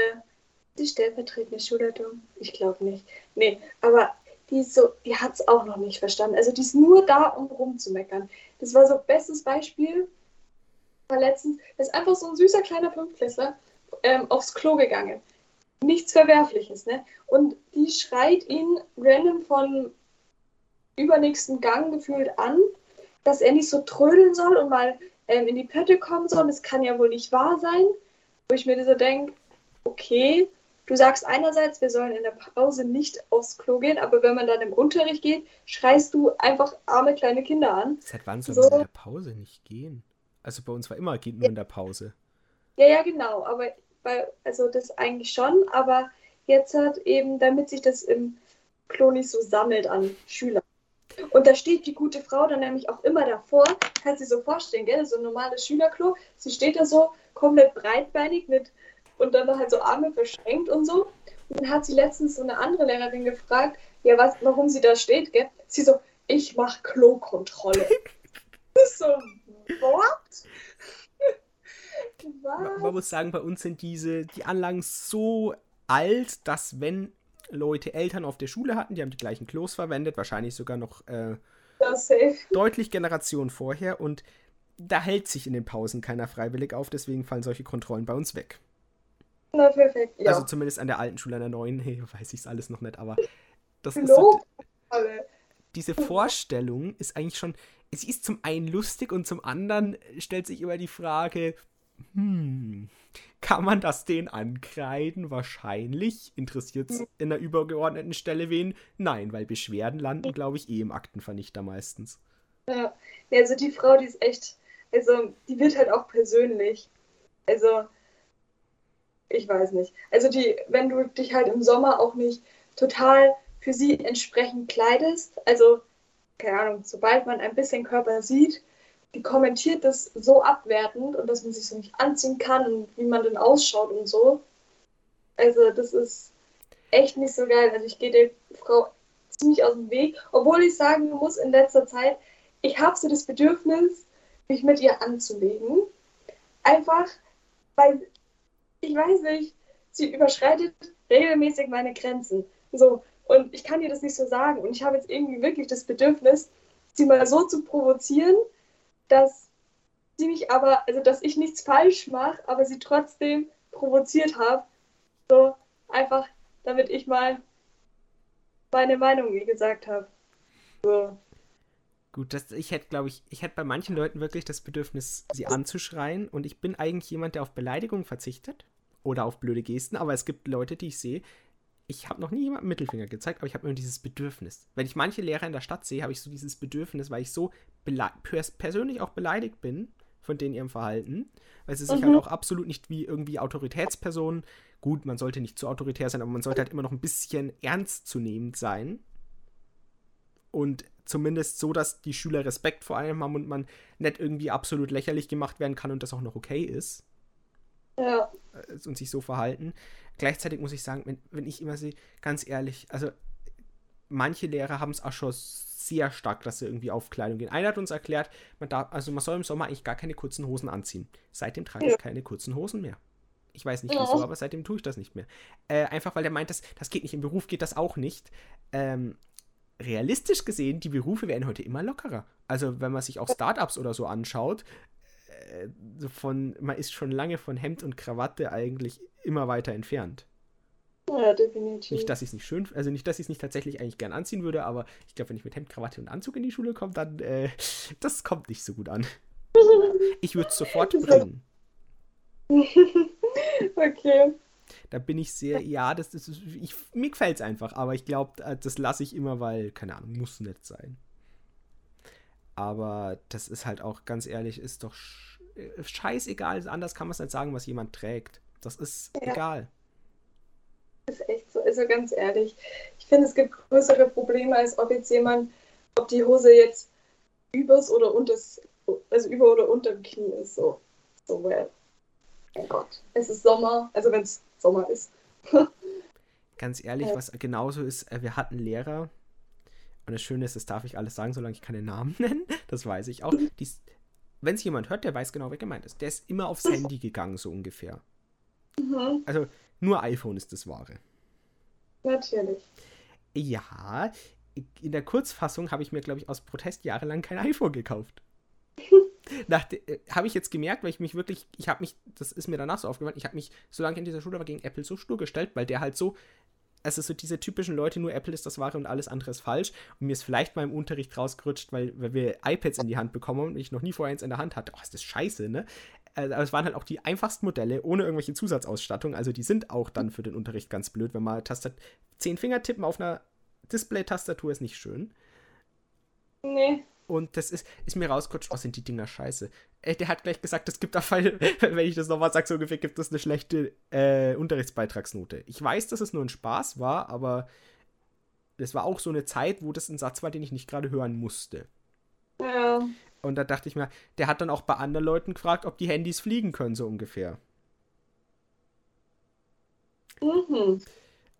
die stellvertretende Schulleitung, ich glaube nicht. Nee, aber die so, die hat es auch noch nicht verstanden. Also, die ist nur da, um rumzumeckern. Das war so bestes Beispiel. War letztens, das ist einfach so ein süßer kleiner Fünftklässler ähm, aufs Klo gegangen. Nichts Verwerfliches, ne? Und die schreit ihn random von übernächsten Gang gefühlt an, dass er nicht so trödeln soll und mal ähm, in die Pötte kommen soll. Das kann ja wohl nicht wahr sein. Wo ich mir so denke, okay, du sagst einerseits, wir sollen in der Pause nicht aufs Klo gehen, aber wenn man dann im Unterricht geht, schreist du einfach arme kleine Kinder an. Seit wann soll so. man in der Pause nicht gehen? Also bei uns war immer, geht nur ja. in der Pause. Ja, ja, genau, aber bei, also das eigentlich schon, aber jetzt hat eben, damit sich das im Klo nicht so sammelt an Schülern. Und da steht die gute Frau dann nämlich auch immer davor, kannst du dir so vorstellen, gell? So ein normales Schülerklo. Sie steht da so komplett breitbeinig mit und dann halt so Arme verschränkt und so. Und dann hat sie letztens so eine andere Lehrerin gefragt, ja, was, warum sie da steht, gell? Sie so, ich mache Klokontrolle. so, what? man, man muss sagen, bei uns sind diese, die Anlagen so alt, dass wenn Leute Eltern auf der Schule hatten, die haben die gleichen Klos verwendet, wahrscheinlich sogar noch äh, deutlich Generationen vorher und da hält sich in den Pausen keiner freiwillig auf, deswegen fallen solche Kontrollen bei uns weg. Na, perfekt, ja. Also zumindest an der alten Schule, an der neuen, hey, weiß ich es alles noch nicht, aber das ist so, diese Vorstellung ist eigentlich schon, sie ist zum einen lustig und zum anderen stellt sich immer die Frage, hm, kann man das denen ankreiden? Wahrscheinlich. Interessiert es in der übergeordneten Stelle wen? Nein, weil Beschwerden landen, glaube ich, eh im Aktenvernichter meistens. Ja. also die Frau, die ist echt, also die wird halt auch persönlich. Also, ich weiß nicht. Also die, wenn du dich halt im Sommer auch nicht total für sie entsprechend kleidest, also, keine Ahnung, sobald man ein bisschen Körper sieht, die kommentiert das so abwertend und dass man sich so nicht anziehen kann und wie man denn ausschaut und so. Also das ist echt nicht so geil. Also ich gehe der Frau ziemlich aus dem Weg, obwohl ich sagen muss, in letzter Zeit, ich habe so das Bedürfnis, mich mit ihr anzulegen. Einfach, weil, ich weiß nicht, sie überschreitet regelmäßig meine Grenzen. So, und ich kann ihr das nicht so sagen. Und ich habe jetzt irgendwie wirklich das Bedürfnis, sie mal so zu provozieren, dass sie mich aber, also dass ich nichts falsch mache, aber sie trotzdem provoziert habe. So einfach, damit ich mal meine Meinung wie gesagt habe. So. Gut, das, ich hätte, glaube ich, ich hätte bei manchen Leuten wirklich das Bedürfnis, sie anzuschreien. Und ich bin eigentlich jemand, der auf Beleidigungen verzichtet oder auf blöde Gesten. Aber es gibt Leute, die ich sehe, ich habe noch nie jemandem Mittelfinger gezeigt, aber ich habe immer dieses Bedürfnis. Wenn ich manche Lehrer in der Stadt sehe, habe ich so dieses Bedürfnis, weil ich so persönlich auch beleidigt bin von denen ihrem Verhalten, weil sie sich halt mhm. auch absolut nicht wie irgendwie Autoritätspersonen, gut, man sollte nicht zu autoritär sein, aber man sollte halt immer noch ein bisschen ernstzunehmend sein. Und zumindest so, dass die Schüler Respekt vor einem haben und man nicht irgendwie absolut lächerlich gemacht werden kann und das auch noch okay ist. Ja. Äh, und sich so verhalten. Gleichzeitig muss ich sagen, wenn, wenn ich immer sehe, ganz ehrlich, also manche Lehrer haben es auch schon sehr stark, dass sie irgendwie auf Kleidung gehen. Einer hat uns erklärt, man darf, also man soll im Sommer eigentlich gar keine kurzen Hosen anziehen. Seitdem trage ich keine kurzen Hosen mehr. Ich weiß nicht wieso, aber seitdem tue ich das nicht mehr. Äh, einfach weil der meint, das, das geht nicht. Im Beruf geht das auch nicht. Ähm, realistisch gesehen, die Berufe werden heute immer lockerer. Also wenn man sich auch Startups oder so anschaut, äh, von, man ist schon lange von Hemd und Krawatte eigentlich immer weiter entfernt. Ja, definitiv. Nicht, dass ich es nicht schön, also nicht, dass ich es nicht tatsächlich eigentlich gern anziehen würde, aber ich glaube, wenn ich mit Hemd, Krawatte und Anzug in die Schule komme, dann, äh, das kommt nicht so gut an. Ich würde es sofort bringen. okay. Da bin ich sehr, ja, das, das ist, ich, mir gefällt es einfach, aber ich glaube, äh, das lasse ich immer, weil, keine Ahnung, muss nicht sein. Aber das ist halt auch, ganz ehrlich, ist doch äh, scheißegal. Anders kann man es nicht sagen, was jemand trägt. Das ist ja. egal. Ist echt so. Also ganz ehrlich, ich finde, es gibt größere Probleme, als ob jetzt jemand, ob die Hose jetzt übers oder unters, also über oder unter dem Knie ist. So, so well. Mein Gott. Es ist Sommer, also wenn es Sommer ist. ganz ehrlich, ja. was genauso ist, äh, wir hatten Lehrer, und das Schöne ist, das darf ich alles sagen, solange ich keine Namen nenne. Das weiß ich auch. Wenn es jemand hört, der weiß genau, wer gemeint ist. Der ist immer aufs Handy gegangen, so ungefähr. Mhm. Also nur iPhone ist das Wahre. Natürlich. Ja, in der Kurzfassung habe ich mir, glaube ich, aus Protest jahrelang kein iPhone gekauft. äh, habe ich jetzt gemerkt, weil ich mich wirklich, ich habe mich, das ist mir danach so aufgefallen, ich habe mich, solange ich in dieser Schule war, gegen Apple so stur gestellt, weil der halt so, also so diese typischen Leute, nur Apple ist das Wahre und alles andere ist falsch. Und mir ist vielleicht mal im Unterricht rausgerutscht, weil, weil wir iPads in die Hand bekommen und ich noch nie vorher eins in der Hand hatte. Oh, ist das scheiße, ne? Also, es waren halt auch die einfachsten Modelle ohne irgendwelche Zusatzausstattung. Also die sind auch dann für den Unterricht ganz blöd, wenn man Tastat zehn Finger tippen auf einer Display-Tastatur ist nicht schön. Nee. Und das ist, ist mir rausgerutscht, oh, sind die Dinger scheiße. Äh, der hat gleich gesagt, es gibt auf Fall, wenn ich das nochmal sage, so ungefähr gibt es eine schlechte äh, Unterrichtsbeitragsnote. Ich weiß, dass es nur ein Spaß war, aber es war auch so eine Zeit, wo das ein Satz war, den ich nicht gerade hören musste. Ja. Und da dachte ich mir, der hat dann auch bei anderen Leuten gefragt, ob die Handys fliegen können, so ungefähr. Mhm.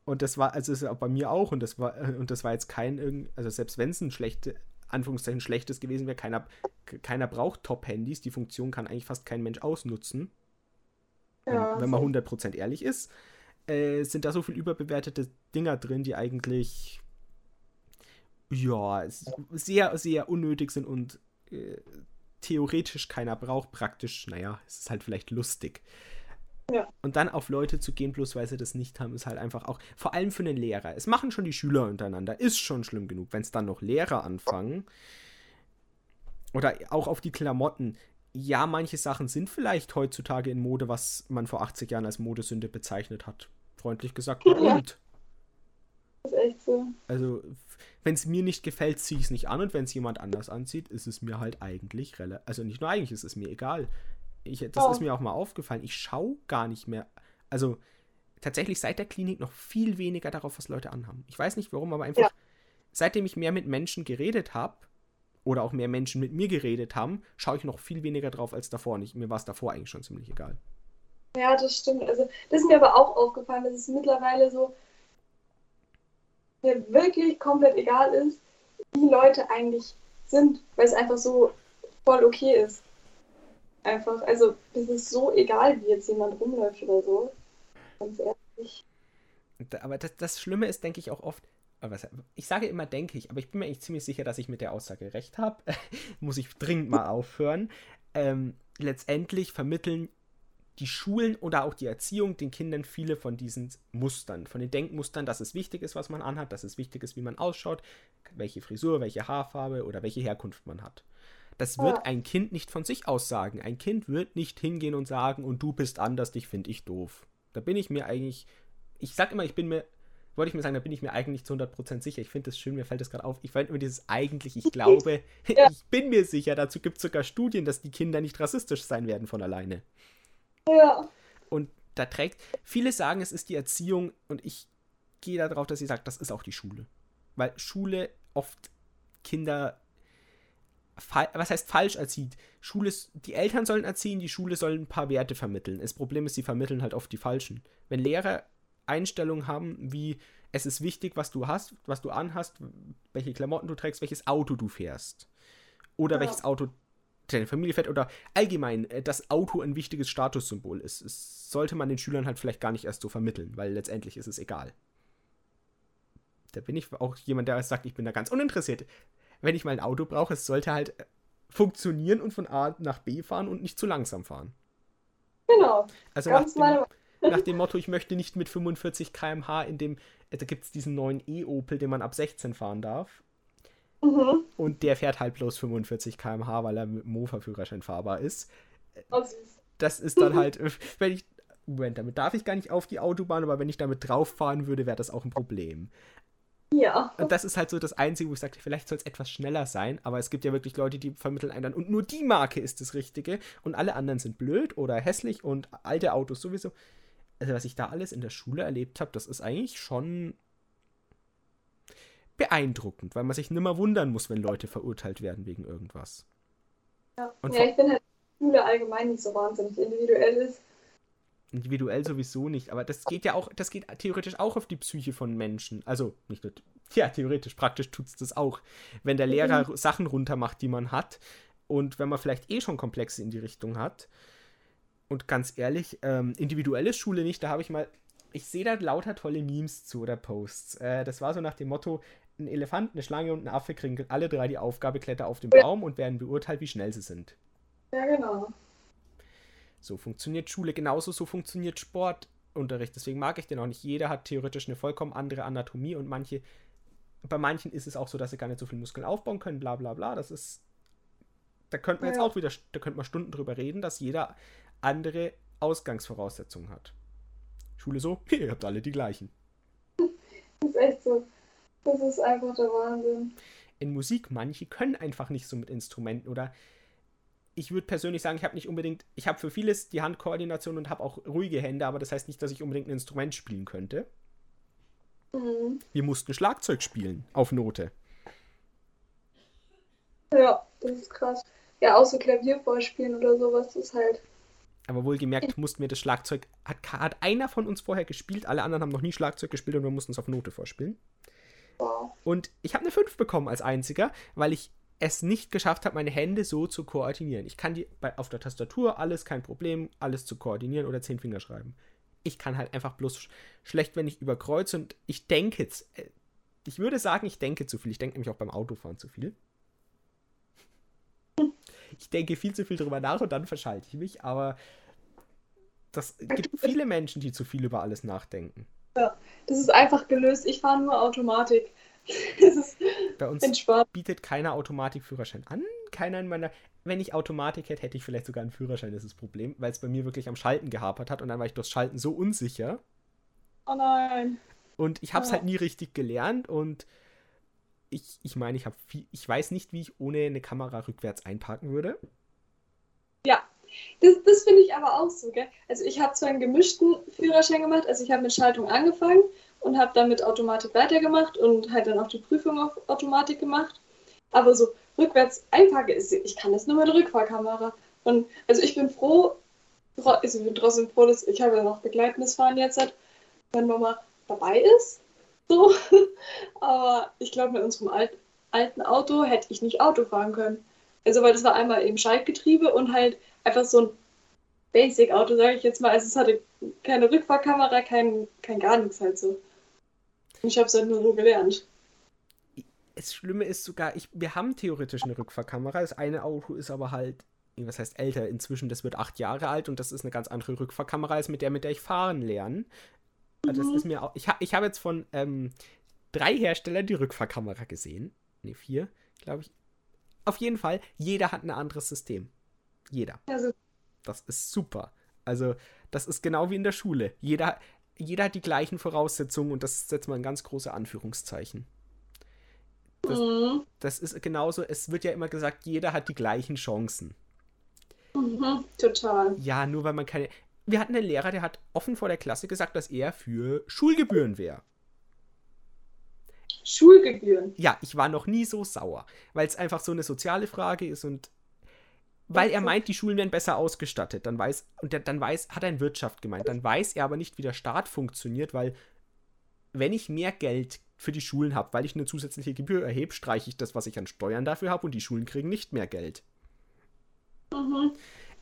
Und das war, also das bei mir auch, und das war, und das war jetzt kein, also selbst wenn es ein schlechte, Anführungszeichen schlechtes gewesen wäre. Keiner, keiner braucht Top-Handys. Die Funktion kann eigentlich fast kein Mensch ausnutzen. Ja, wenn, wenn man 100% ehrlich ist. Äh, sind da so viel überbewertete Dinger drin, die eigentlich ja, sehr, sehr unnötig sind und äh, theoretisch keiner braucht. Praktisch, naja, es ist halt vielleicht lustig. Ja. Und dann auf Leute zu gehen, bloß weil sie das nicht haben, ist halt einfach auch, vor allem für einen Lehrer. Es machen schon die Schüler untereinander, ist schon schlimm genug. Wenn es dann noch Lehrer anfangen, oder auch auf die Klamotten, ja, manche Sachen sind vielleicht heutzutage in Mode, was man vor 80 Jahren als Modesünde bezeichnet hat. Freundlich gesagt. Ja. Und? Das ist echt so. Also, wenn es mir nicht gefällt, ziehe ich es nicht an und wenn es jemand anders anzieht, ist es mir halt eigentlich relativ. Also nicht nur eigentlich, ist es mir egal. Ich, das oh. ist mir auch mal aufgefallen. Ich schaue gar nicht mehr. Also tatsächlich seit der Klinik noch viel weniger darauf, was Leute anhaben. Ich weiß nicht warum, aber einfach, ja. seitdem ich mehr mit Menschen geredet habe, oder auch mehr Menschen mit mir geredet haben, schaue ich noch viel weniger drauf als davor. Und ich, mir war es davor eigentlich schon ziemlich egal. Ja, das stimmt. Also, das ist mir aber auch aufgefallen, dass es mittlerweile so mir wirklich komplett egal ist, wie Leute eigentlich sind, weil es einfach so voll okay ist. Einfach, also es ist so egal, wie jetzt jemand rumläuft oder so. Ganz ehrlich. Aber das, das Schlimme ist, denke ich, auch oft, ich sage immer, denke ich, aber ich bin mir eigentlich ziemlich sicher, dass ich mit der Aussage recht habe. Muss ich dringend mal aufhören. Ähm, letztendlich vermitteln die Schulen oder auch die Erziehung den Kindern viele von diesen Mustern, von den Denkmustern, dass es wichtig ist, was man anhat, dass es wichtig ist, wie man ausschaut, welche Frisur, welche Haarfarbe oder welche Herkunft man hat. Das wird ja. ein Kind nicht von sich aus sagen. Ein Kind wird nicht hingehen und sagen, und du bist anders, dich finde ich doof. Da bin ich mir eigentlich, ich sag immer, ich bin mir, wollte ich mir sagen, da bin ich mir eigentlich zu 100% sicher. Ich finde das schön, mir fällt das gerade auf. Ich fand immer dieses eigentlich, ich glaube, ja. ich bin mir sicher, dazu gibt es sogar Studien, dass die Kinder nicht rassistisch sein werden von alleine. Ja. Und da trägt, viele sagen, es ist die Erziehung und ich gehe darauf, dass sie sagt, das ist auch die Schule. Weil Schule oft Kinder was heißt falsch erzieht? Schule, die Eltern sollen erziehen, die Schule soll ein paar Werte vermitteln. Das Problem ist, sie vermitteln halt oft die falschen. Wenn Lehrer Einstellungen haben, wie es ist wichtig, was du hast, was du anhast, welche Klamotten du trägst, welches Auto du fährst. Oder ja. welches Auto deine Familie fährt oder allgemein, äh, das Auto ein wichtiges Statussymbol ist. Das sollte man den Schülern halt vielleicht gar nicht erst so vermitteln, weil letztendlich ist es egal. Da bin ich auch jemand, der sagt, ich bin da ganz uninteressiert wenn ich mal ein Auto brauche, es sollte halt äh, funktionieren und von A nach B fahren und nicht zu langsam fahren. Genau. Also nach dem, nach dem, Motto, ich möchte nicht mit 45 km/h in dem, äh, da gibt es diesen neuen E-Opel, den man ab 16 fahren darf. Mhm. Und der fährt halt bloß 45 km/h, weil er mit dem Mofa-Führerschein fahrbar ist. Oh, das ist dann halt, wenn ich Moment, damit darf ich gar nicht auf die Autobahn, aber wenn ich damit drauf fahren würde, wäre das auch ein Problem. Ja. Und das ist halt so das Einzige, wo ich sage, vielleicht soll es etwas schneller sein, aber es gibt ja wirklich Leute, die vermitteln einen dann, und nur die Marke ist das Richtige und alle anderen sind blöd oder hässlich und alte Autos sowieso. Also, was ich da alles in der Schule erlebt habe, das ist eigentlich schon beeindruckend, weil man sich nimmer wundern muss, wenn Leute verurteilt werden wegen irgendwas. Ja, Und ja ich bin halt Schule allgemein nicht so wahnsinnig individuell ist. Individuell sowieso nicht, aber das geht ja auch, das geht theoretisch auch auf die Psyche von Menschen. Also nicht nur, ja, theoretisch, praktisch tut es das auch. Wenn der Lehrer Sachen runtermacht, die man hat und wenn man vielleicht eh schon Komplexe in die Richtung hat. Und ganz ehrlich, ähm, individuelle Schule nicht, da habe ich mal, ich sehe da lauter tolle Memes zu oder Posts. Äh, das war so nach dem Motto, ein Elefant, eine Schlange und ein Affe kriegen alle drei die Aufgabe, kletter auf den Baum und werden beurteilt, wie schnell sie sind. Ja, genau. So funktioniert Schule, genauso so funktioniert Sportunterricht. Deswegen mag ich den auch nicht. Jeder hat theoretisch eine vollkommen andere Anatomie und manche, bei manchen ist es auch so, dass sie gar nicht so viel Muskeln aufbauen können, bla bla bla. Das ist, da könnte man jetzt Ja. auch wieder, da könnte man Stunden drüber reden, dass jeder andere Ausgangsvoraussetzungen hat. Schule so, ihr habt alle die gleichen. Das ist echt so. Das ist einfach der Wahnsinn. in Musik, manche können einfach nicht so mit Instrumenten oder ich würde persönlich sagen, ich habe nicht unbedingt, ich habe für vieles die Handkoordination und habe auch ruhige Hände, aber das heißt nicht, dass ich unbedingt ein Instrument spielen könnte. Mhm. Wir mussten Schlagzeug spielen auf Note. Ja, das ist krass. Ja, auch so Klavier vorspielen oder sowas, das ist halt. Aber wohlgemerkt mussten wir das Schlagzeug, hat, hat einer von uns vorher gespielt, alle anderen haben noch nie Schlagzeug gespielt und wir mussten es auf Note vorspielen. Wow. Und ich habe eine 5 bekommen als einziger, weil ich es nicht geschafft habe, meine Hände so zu koordinieren. Ich kann die bei, auf der Tastatur alles, kein Problem, alles zu koordinieren oder zehn Finger schreiben. Ich kann halt einfach bloß sch schlecht, wenn ich überkreuze und ich denke jetzt. Äh, ich würde sagen, ich denke zu viel. Ich denke nämlich auch beim Autofahren zu viel. Ich denke viel zu viel drüber nach und dann verschalte ich mich, aber das gibt viele Menschen, die zu viel über alles nachdenken. Das ist einfach gelöst. Ich fahre nur Automatik. Das ist Bei uns entspannt. bietet keiner Automatikführerschein an. Keiner in meiner. Wenn ich Automatik hätte, hätte ich vielleicht sogar einen Führerschein, das ist das Problem, weil es bei mir wirklich am Schalten gehapert hat und dann war ich durchs Schalten so unsicher. Oh nein. Und ich habe es Ja. halt nie richtig gelernt und ich, ich meine, ich habe ich weiß nicht, wie ich ohne eine Kamera rückwärts einparken würde. Ja, das, das finde ich aber auch so, gell? Also ich habe zwar einen gemischten Führerschein gemacht, also ich habe mit Schaltung angefangen und habe dann mit Automatik weitergemacht und halt dann auch die Prüfung auf Automatik gemacht. Aber so rückwärts einparken ist, ich kann das nur mit der Rückfahrkamera. Und also ich bin froh, also ich bin trotzdem froh, dass ich habe ja noch begleitendes Fahren jetzt, wenn Mama dabei ist. So. Aber ich glaube, mit unserem alt, alten Auto hätte ich nicht Auto fahren können. Also, weil das war einmal eben Schaltgetriebe und halt einfach so ein Basic-Auto, sage ich jetzt mal. Also, es hatte keine Rückfahrkamera, kein, kein gar nichts halt so. Und Ich habe es halt nur so gelernt. Das Schlimme ist sogar, ich, wir haben theoretisch eine Rückfahrkamera. Das eine Auto ist aber halt, was heißt älter, inzwischen, das wird acht Jahre alt und das ist eine ganz andere Rückfahrkamera als mit der, mit der ich fahren lerne. Also das ist mir auch, ich, ha, ich habe jetzt von ähm, drei Herstellern die Rückfahrkamera gesehen. Ne, vier, glaube ich. Auf jeden Fall, jeder hat ein anderes System. Jeder. Das ist super. Also, das ist genau wie in der Schule. Jeder, jeder hat die gleichen Voraussetzungen und das setzt mal ein ganz große Anführungszeichen. Das- mhm. Das ist genauso, es wird ja immer gesagt, jeder hat die gleichen Chancen. Mhm. total. Ja, nur weil man keine. Wir hatten einen Lehrer, der hat offen vor der Klasse gesagt, dass er für Schulgebühren wäre. Schulgebühren. Ja, ich war noch nie so sauer, weil es einfach so eine soziale Frage ist und weil er meint, die Schulen werden besser ausgestattet, dann weiß und der, dann weiß, hat er in Wirtschaft gemeint, dann weiß er aber nicht, wie der Staat funktioniert, weil wenn ich mehr Geld für die Schulen habe, weil ich eine zusätzliche Gebühr erhebe, streiche ich das, was ich an Steuern dafür habe und die Schulen kriegen nicht mehr Geld. Mhm.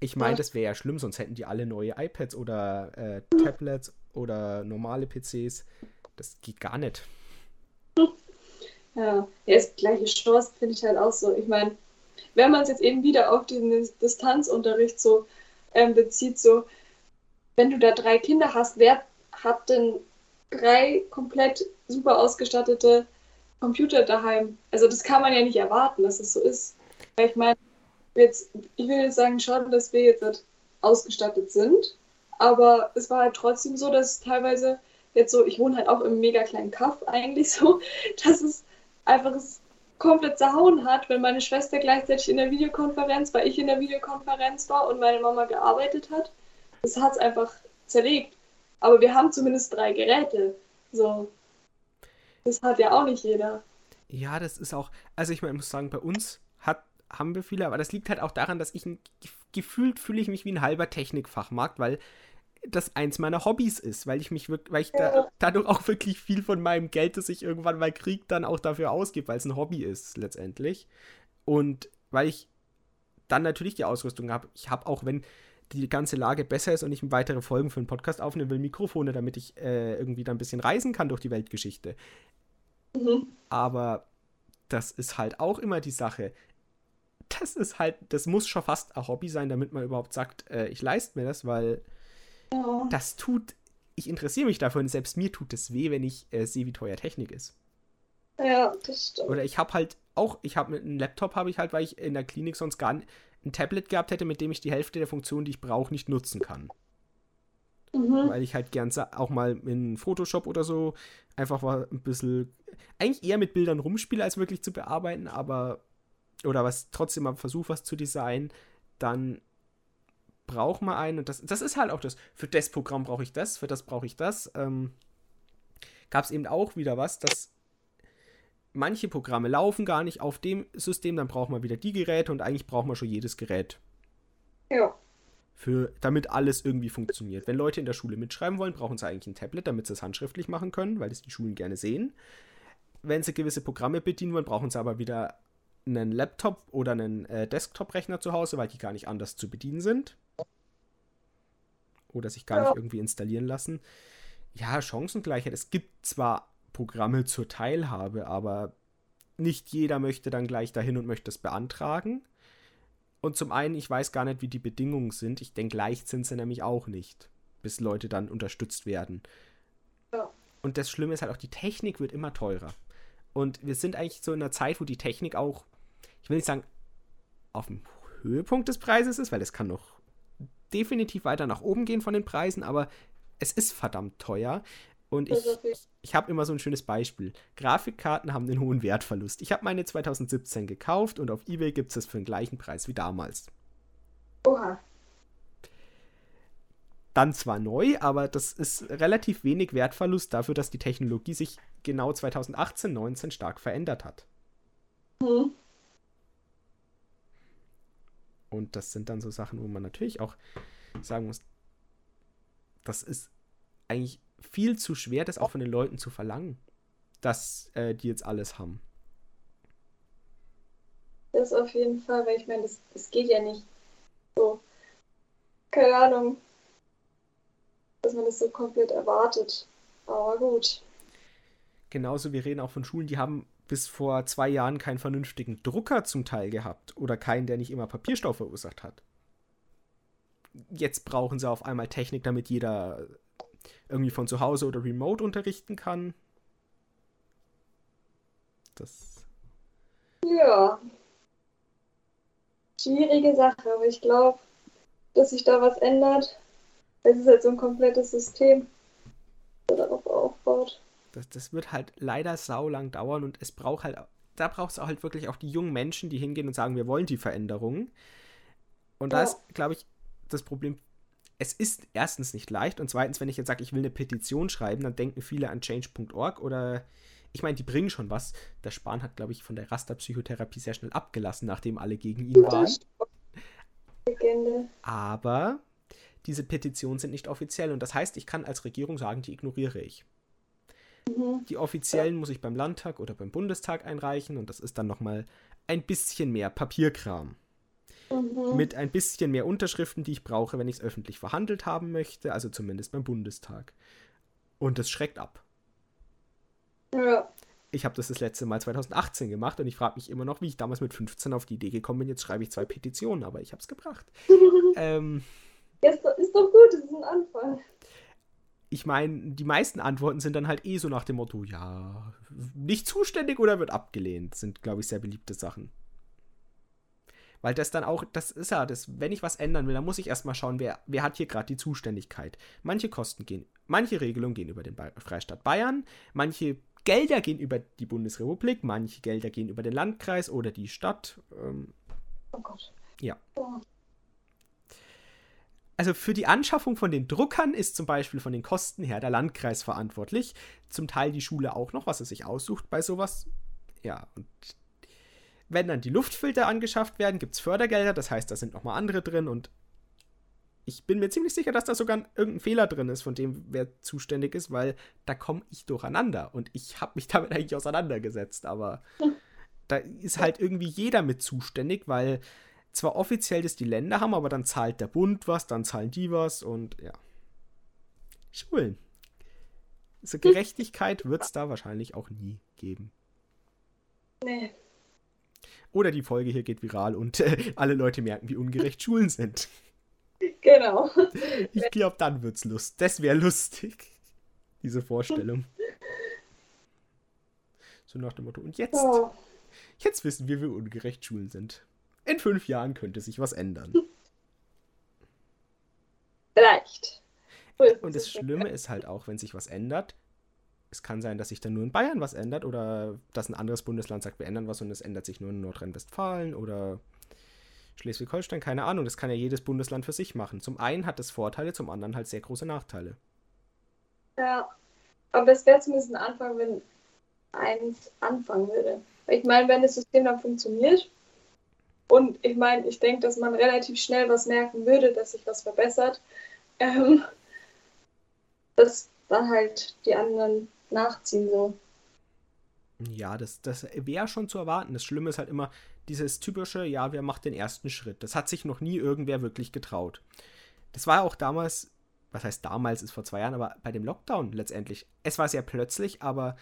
Ich meine, das wäre ja schlimm, sonst hätten die alle neue iPads oder äh, Tablets oder normale PCs. Das geht gar nicht. Ja, ja, ist gleiche Chance, finde ich halt auch so. Ich meine, wenn man es jetzt eben wieder auf den Distanzunterricht so ähm, bezieht, so, wenn du da drei Kinder hast, wer hat denn drei komplett super ausgestattete Computer daheim? Also das kann man ja nicht erwarten, dass es so ist. Weil ich meine, jetzt, ich will jetzt sagen schon, dass wir jetzt ausgestattet sind, Aber es war halt trotzdem so, dass teilweise jetzt so, ich wohne halt auch im mega kleinen Kaff eigentlich so, dass es einfach es komplett zerhauen hat, wenn meine Schwester gleichzeitig in der Videokonferenz, weil ich in der Videokonferenz war und meine Mama gearbeitet hat. Das hat es einfach zerlegt. Aber wir haben zumindest drei Geräte. So. Das hat ja auch nicht jeder. Ja, das ist auch, also ich meine, ich muss sagen, bei uns hat, haben wir viele, aber das liegt halt auch daran, dass ich ein, gefühlt fühle ich mich wie ein halber Technikfachmarkt, weil das eins meiner Hobbys ist, weil ich mich wirklich, weil ich da, dadurch auch wirklich viel von meinem Geld, das ich irgendwann mal kriege, dann auch dafür ausgebe, weil es ein Hobby ist letztendlich. Und weil ich dann natürlich die Ausrüstung habe. Ich habe auch, wenn die ganze Lage besser ist und ich weitere Folgen für einen Podcast aufnehmen will, Mikrofone, damit ich äh, irgendwie da ein bisschen reisen kann durch die Weltgeschichte. Mhm. Aber das ist halt auch immer die Sache. Das ist halt, das muss schon fast ein Hobby sein, damit man überhaupt sagt, äh, ich leiste mir das, weil ja. das tut, ich interessiere mich dafür und selbst mir tut es weh, wenn ich äh, sehe, wie teuer Technik ist. Ja, das stimmt. Oder ich habe halt auch, ich habe einen Laptop, habe ich halt, weil ich in der Klinik sonst gar ein Tablet gehabt hätte, mit dem ich die Hälfte der Funktionen, die ich brauche, nicht nutzen kann. Mhm. Weil ich halt gern auch mal in Photoshop oder so einfach mal ein bisschen, eigentlich eher mit Bildern rumspiele, als wirklich zu bearbeiten, aber, oder was trotzdem mal versuche, was zu designen, dann braucht man einen und das, das ist halt auch das. Für das Programm brauche ich das, für das brauche ich das. Ähm, Gab es eben auch wieder was, dass manche Programme laufen gar nicht auf dem System, dann braucht man wieder die Geräte und eigentlich braucht man schon jedes Gerät. Ja. Für, damit alles irgendwie funktioniert. Wenn Leute in der Schule mitschreiben wollen, brauchen sie eigentlich ein Tablet, damit sie es handschriftlich machen können, weil das die Schulen gerne sehen. Wenn sie gewisse Programme bedienen wollen, brauchen sie aber wieder einen Laptop oder einen äh, Desktop-Rechner zu Hause, weil die gar nicht anders zu bedienen sind. Oder sich gar ja. nicht irgendwie installieren lassen. Ja, Chancengleichheit. Es gibt zwar Programme zur Teilhabe, aber nicht jeder möchte dann gleich dahin und möchte es beantragen. Und zum einen, ich weiß gar nicht, wie die Bedingungen sind. Ich denke, leicht sind sie nämlich auch nicht, bis Leute dann unterstützt werden. Ja. Und das Schlimme ist halt auch, die Technik wird immer teurer. Und wir sind eigentlich so in einer Zeit, wo die Technik auch, ich will nicht sagen, auf dem Höhepunkt des Preises ist, weil es kann noch definitiv weiter nach oben gehen von den Preisen, aber es ist verdammt teuer. Und ich, ich habe immer so ein schönes Beispiel. Grafikkarten haben einen hohen Wertverlust. Ich habe meine 2017 gekauft und auf Ebay gibt es es für den gleichen Preis wie damals. Oha. Dann zwar neu, aber das ist relativ wenig Wertverlust dafür, dass die Technologie sich genau 2018, 19 stark verändert hat. Mhm. Und das sind dann so Sachen, wo man natürlich auch sagen muss, das ist eigentlich viel zu schwer, das auch von den Leuten zu verlangen, dass äh, die jetzt alles haben. Das auf jeden Fall, weil ich meine, das, das geht ja nicht so. Keine Ahnung, dass man das so komplett erwartet. Aber gut. Genauso, wir reden auch von Schulen, die haben bis vor zwei Jahren keinen vernünftigen Drucker zum Teil gehabt oder keinen, der nicht immer Papierstau verursacht hat. Jetzt brauchen sie auf einmal Technik, damit jeder irgendwie von zu Hause oder remote unterrichten kann. Das. Ja. Schwierige Sache, aber ich glaube, dass sich da was ändert. Es ist halt so ein komplettes System, das darauf aufbaut. Das, das wird halt leider saulang dauern und es braucht halt, da braucht es auch halt wirklich auch die jungen Menschen, die hingehen und sagen, wir wollen die Veränderungen. Und ja. da ist, glaube ich, das Problem es ist erstens nicht leicht und zweitens, wenn ich jetzt sage, ich will eine Petition schreiben, dann denken viele an change.org oder ich meine, die bringen schon was. Der Spahn hat, glaube ich, von der Rasterpsychotherapie sehr schnell abgelassen, nachdem alle gegen ihn waren. Aber diese Petitionen sind nicht offiziell und das heißt, ich kann als Regierung sagen, die ignoriere ich. Mhm. Die offiziellen muss ich beim Landtag oder beim Bundestag einreichen und das ist dann nochmal ein bisschen mehr Papierkram. Mhm. Mit ein bisschen mehr Unterschriften, die ich brauche, wenn ich es öffentlich verhandelt haben möchte, also zumindest beim Bundestag. Und das schreckt ab. Ja. Ich habe das das letzte Mal 2018 gemacht und ich frage mich immer noch, wie ich damals mit 15 auf die Idee gekommen bin. Jetzt schreibe ich zwei Petitionen, aber ich habe es gebracht. ähm, ist, doch, ist doch gut, das ist ein Anfang. Ich meine, die meisten Antworten sind dann halt eh so nach dem Motto, ja, nicht zuständig oder wird abgelehnt. Sind, glaube ich, sehr beliebte Sachen. Weil das dann auch, das ist ja das, wenn ich was ändern will, dann muss ich erstmal schauen, wer, wer hat hier gerade die Zuständigkeit. Manche Kosten gehen, manche Regelungen gehen über den Freistaat Bayern, manche Gelder gehen über die Bundesrepublik, manche Gelder gehen über den Landkreis oder die Stadt. Ähm, oh Gott. Ja. Oh. Also für die Anschaffung von den Druckern ist zum Beispiel von den Kosten her der Landkreis verantwortlich. Zum Teil die Schule auch noch, was er sich aussucht bei sowas. Ja, und wenn dann die Luftfilter angeschafft werden, gibt es Fördergelder, das heißt, da sind nochmal andere drin und ich bin mir ziemlich sicher, dass da sogar irgendein Fehler drin ist, von dem wer zuständig ist, weil da komme ich durcheinander und ich habe mich damit eigentlich auseinandergesetzt, aber da ist halt irgendwie jeder mit zuständig, weil zwar offiziell das die Länder haben, aber dann zahlt der Bund was, dann zahlen die was und ja. Schulen. So Gerechtigkeit wird es da wahrscheinlich auch nie geben. Nee. Oder die Folge hier geht viral und äh, alle Leute merken, wie ungerecht Schulen sind. Genau. Ich glaube, dann wird's lustig. Das wäre lustig. Diese Vorstellung. So nach dem Motto. Und jetzt? Jetzt wissen wir, wie ungerecht Schulen sind. In fünf Jahren könnte sich was ändern. Vielleicht. Und das Schlimme ist halt auch, wenn sich was ändert, es kann sein, dass sich dann nur in Bayern was ändert oder dass ein anderes Bundesland sagt, wir ändern was und es ändert sich nur in Nordrhein-Westfalen oder Schleswig-Holstein, keine Ahnung. Das kann ja jedes Bundesland für sich machen. Zum einen hat es Vorteile, zum anderen halt sehr große Nachteile. Ja, aber es wäre zumindest ein Anfang, wenn eins anfangen würde. Ich meine, wenn das System dann funktioniert und ich meine, ich denke, dass man relativ schnell was merken würde, dass sich was verbessert, ähm, dass dann halt die anderen nachziehen so. Ja, das, das wäre schon zu erwarten. Das Schlimme ist halt immer dieses typische, ja, wer macht den ersten Schritt? Das hat sich noch nie irgendwer wirklich getraut. Das war ja auch damals, was heißt damals, ist vor zwei Jahren, aber bei dem Lockdown letztendlich. Es war sehr plötzlich, aber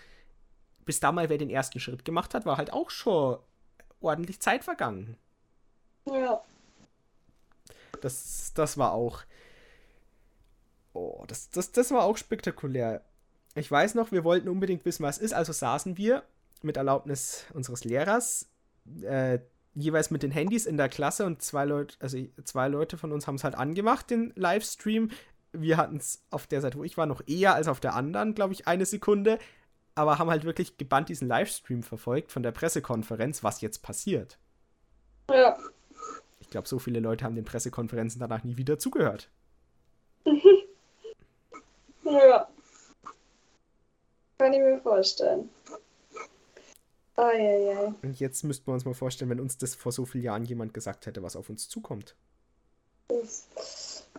bis damals, wer den ersten Schritt gemacht hat, war halt auch schon ordentlich Zeit vergangen. Ja. Das, das war auch. Oh, das, das, das war auch spektakulär. Ich weiß noch, wir wollten unbedingt wissen, was ist. Also saßen wir mit Erlaubnis unseres Lehrers äh, jeweils mit den Handys in der Klasse und zwei Leute, also zwei Leute von uns haben es halt angemacht, den Livestream. Wir hatten es auf der Seite, wo ich war, noch eher als auf der anderen, glaube ich, eine Sekunde. Aber haben halt wirklich gebannt diesen Livestream verfolgt von der Pressekonferenz, was jetzt passiert. Ja. Ich glaube, so viele Leute haben den Pressekonferenzen danach nie wieder zugehört. ja. Kann ich mir vorstellen. Oh, ja, ja. Und jetzt müssten wir uns mal vorstellen, wenn uns das vor so vielen Jahren jemand gesagt hätte, was auf uns zukommt.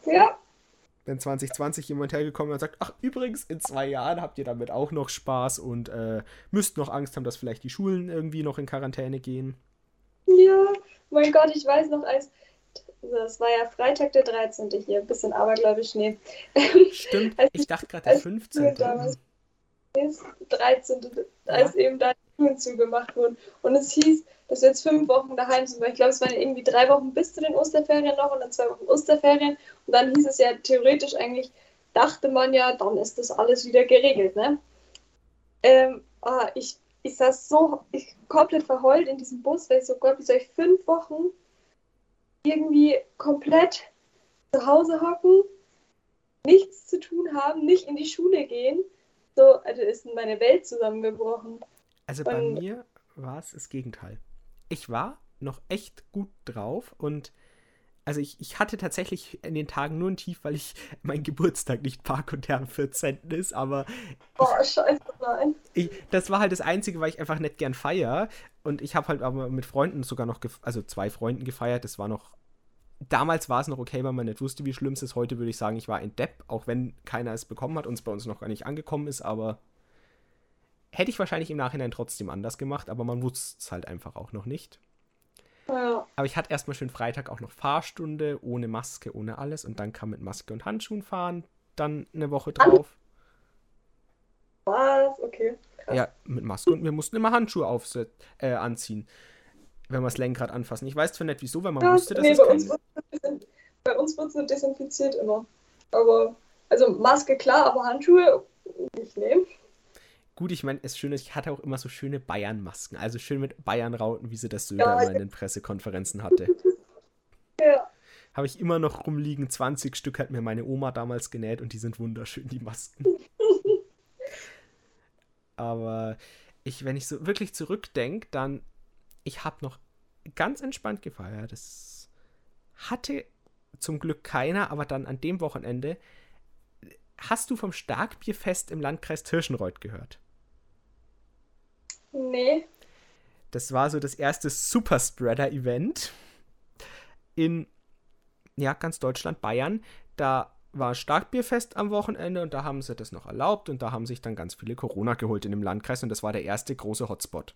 Ja. Wenn 2020 jemand hergekommen und sagt, ach übrigens, in zwei Jahren habt ihr damit auch noch Spaß und äh, müsst noch Angst haben, dass vielleicht die Schulen irgendwie noch in Quarantäne gehen. Ja, mein Gott, ich weiß noch, als das war ja Freitag der 13. hier, bisschen abergläubisch, nee. Stimmt, ich dachte gerade der 15. Damals, 13. als ja. eben da die Türen zugemacht wurden. Und es hieß, dass wir jetzt fünf Wochen daheim sind, weil ich glaube, es waren irgendwie drei Wochen bis zu den Osterferien noch und dann zwei Wochen Osterferien. Und dann hieß es ja theoretisch eigentlich, dachte man ja, dann ist das alles wieder geregelt, ne? Ähm, oh, ich, ich saß so ich, komplett verheult in diesem Bus, weil ich so, Gott, wie soll ich fünf Wochen irgendwie komplett zu Hause hocken, nichts zu tun haben, nicht in die Schule gehen so, also ist meine Welt zusammengebrochen. Also bei und mir war es das Gegenteil. Ich war noch echt gut drauf und also ich, ich hatte tatsächlich in den Tagen nur ein Tief, weil ich mein Geburtstag nicht Park und der am 14. ist, aber. Oh, scheiße, nein. Ich, das war halt das Einzige, weil ich einfach nicht gern feier. Und ich habe halt aber mit Freunden sogar noch, also zwei Freunden gefeiert. Das war noch damals war es noch okay, weil man nicht wusste, wie schlimm es ist. Heute würde ich sagen, ich war ein Depp, auch wenn keiner es bekommen hat und es bei uns noch gar nicht angekommen ist, aber hätte ich wahrscheinlich im Nachhinein trotzdem anders gemacht, aber man wusste es halt einfach auch noch nicht. Ja. Aber ich hatte erstmal schön Freitag auch noch Fahrstunde, ohne Maske, ohne alles und dann kam mit Maske und Handschuhen fahren, dann eine Woche drauf. Was? Okay. Krass. Ja, mit Maske und wir mussten immer Handschuhe aufset äh, anziehen wenn wir das Lenkrad anfassen. Ich weiß zwar nicht wieso, weil man ja, wusste, dass nee, es bei, uns kein... bei uns wird es nur desinfiziert immer. Aber, also Maske klar, aber Handschuhe nicht nehmen. Gut, ich meine, es schön ist, ich hatte auch immer so schöne Bayern-Masken, also schön mit Bayern-Rauten, wie sie das Söder ja, immer in den Pressekonferenzen hatte. Ja. Habe ich immer noch rumliegen, 20 Stück hat mir meine Oma damals genäht und die sind wunderschön, die Masken. Aber ich, wenn ich so wirklich zurückdenke, dann, ich habe noch ganz entspannt gefeiert. Das hatte zum Glück keiner, aber dann an dem Wochenende. Hast du vom Starkbierfest im Landkreis Tirschenreuth gehört? Nee. Das war so das erste Superspreader-Event in ja, ganz Deutschland, Bayern. Da war Starkbierfest am Wochenende und da haben sie das noch erlaubt und da haben sich dann ganz viele Corona geholt in dem Landkreis und das war der erste große Hotspot.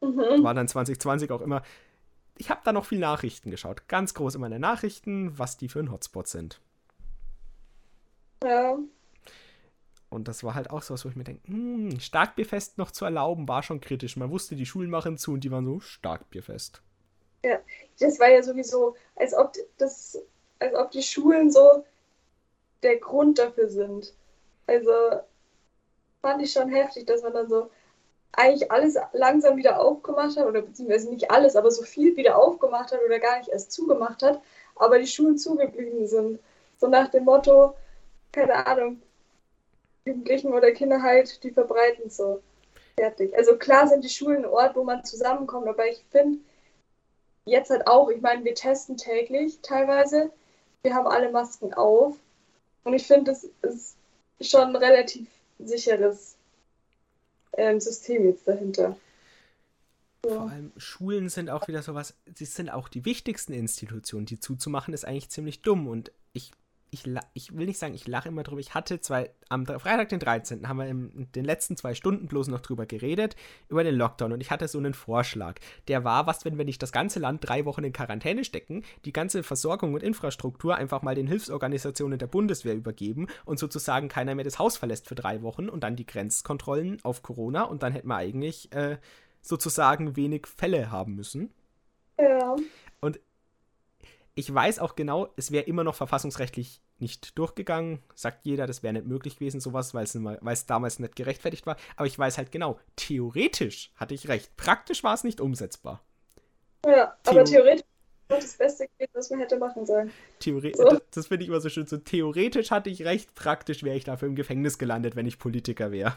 Mhm. War dann 2020 auch immer. Ich habe da noch viel Nachrichten geschaut. Ganz groß in meine Nachrichten, was die für ein Hotspot sind. Ja. Und das war halt auch so was, wo ich mir denke, hm, Starkbierfest noch zu erlauben, war schon kritisch. Man wusste, die Schulen machen zu und die waren so Starkbierfest. Ja, das war ja sowieso, als ob das, als ob die Schulen so der Grund dafür sind. Also fand ich schon heftig, dass man dann so eigentlich alles langsam wieder aufgemacht hat, oder beziehungsweise nicht alles, aber so viel wieder aufgemacht hat oder gar nicht erst zugemacht hat, aber die Schulen zugeblieben sind. So nach dem Motto, keine Ahnung, Jugendlichen oder Kinder halt, die verbreiten so. Fertig. Also klar sind die Schulen ein Ort, wo man zusammenkommt, aber ich finde jetzt halt auch, ich meine, wir testen täglich teilweise, wir haben alle Masken auf und ich finde, das ist schon ein relativ sicheres ähm, System jetzt dahinter. Vor allem Schulen sind auch wieder sowas, sie sind auch die wichtigsten Institutionen, die zuzumachen, ist eigentlich ziemlich dumm. Und ich ich, ich will nicht sagen, ich lache immer drüber. Ich hatte zwei, am Freitag, den 13., haben wir in den letzten zwei Stunden bloß noch drüber geredet, über den Lockdown. Und ich hatte so einen Vorschlag. Der war, was, wenn wir nicht das ganze Land drei Wochen in Quarantäne stecken, die ganze Versorgung und Infrastruktur einfach mal den Hilfsorganisationen der Bundeswehr übergeben und sozusagen keiner mehr das Haus verlässt für drei Wochen und dann die Grenzkontrollen auf Corona und dann hätten wir eigentlich äh, sozusagen wenig Fälle haben müssen. Ja. Ich weiß auch genau, es wäre immer noch verfassungsrechtlich nicht durchgegangen. Sagt jeder, das wäre nicht möglich gewesen, sowas, weil es damals nicht gerechtfertigt war. Aber ich weiß halt genau, theoretisch hatte ich recht. Praktisch war es nicht umsetzbar. Ja, Theo aber theoretisch war das Beste gewesen, was man hätte machen sollen. Theore so. Das, das finde ich immer so schön. So theoretisch hatte ich recht, praktisch wäre ich dafür im Gefängnis gelandet, wenn ich Politiker wäre.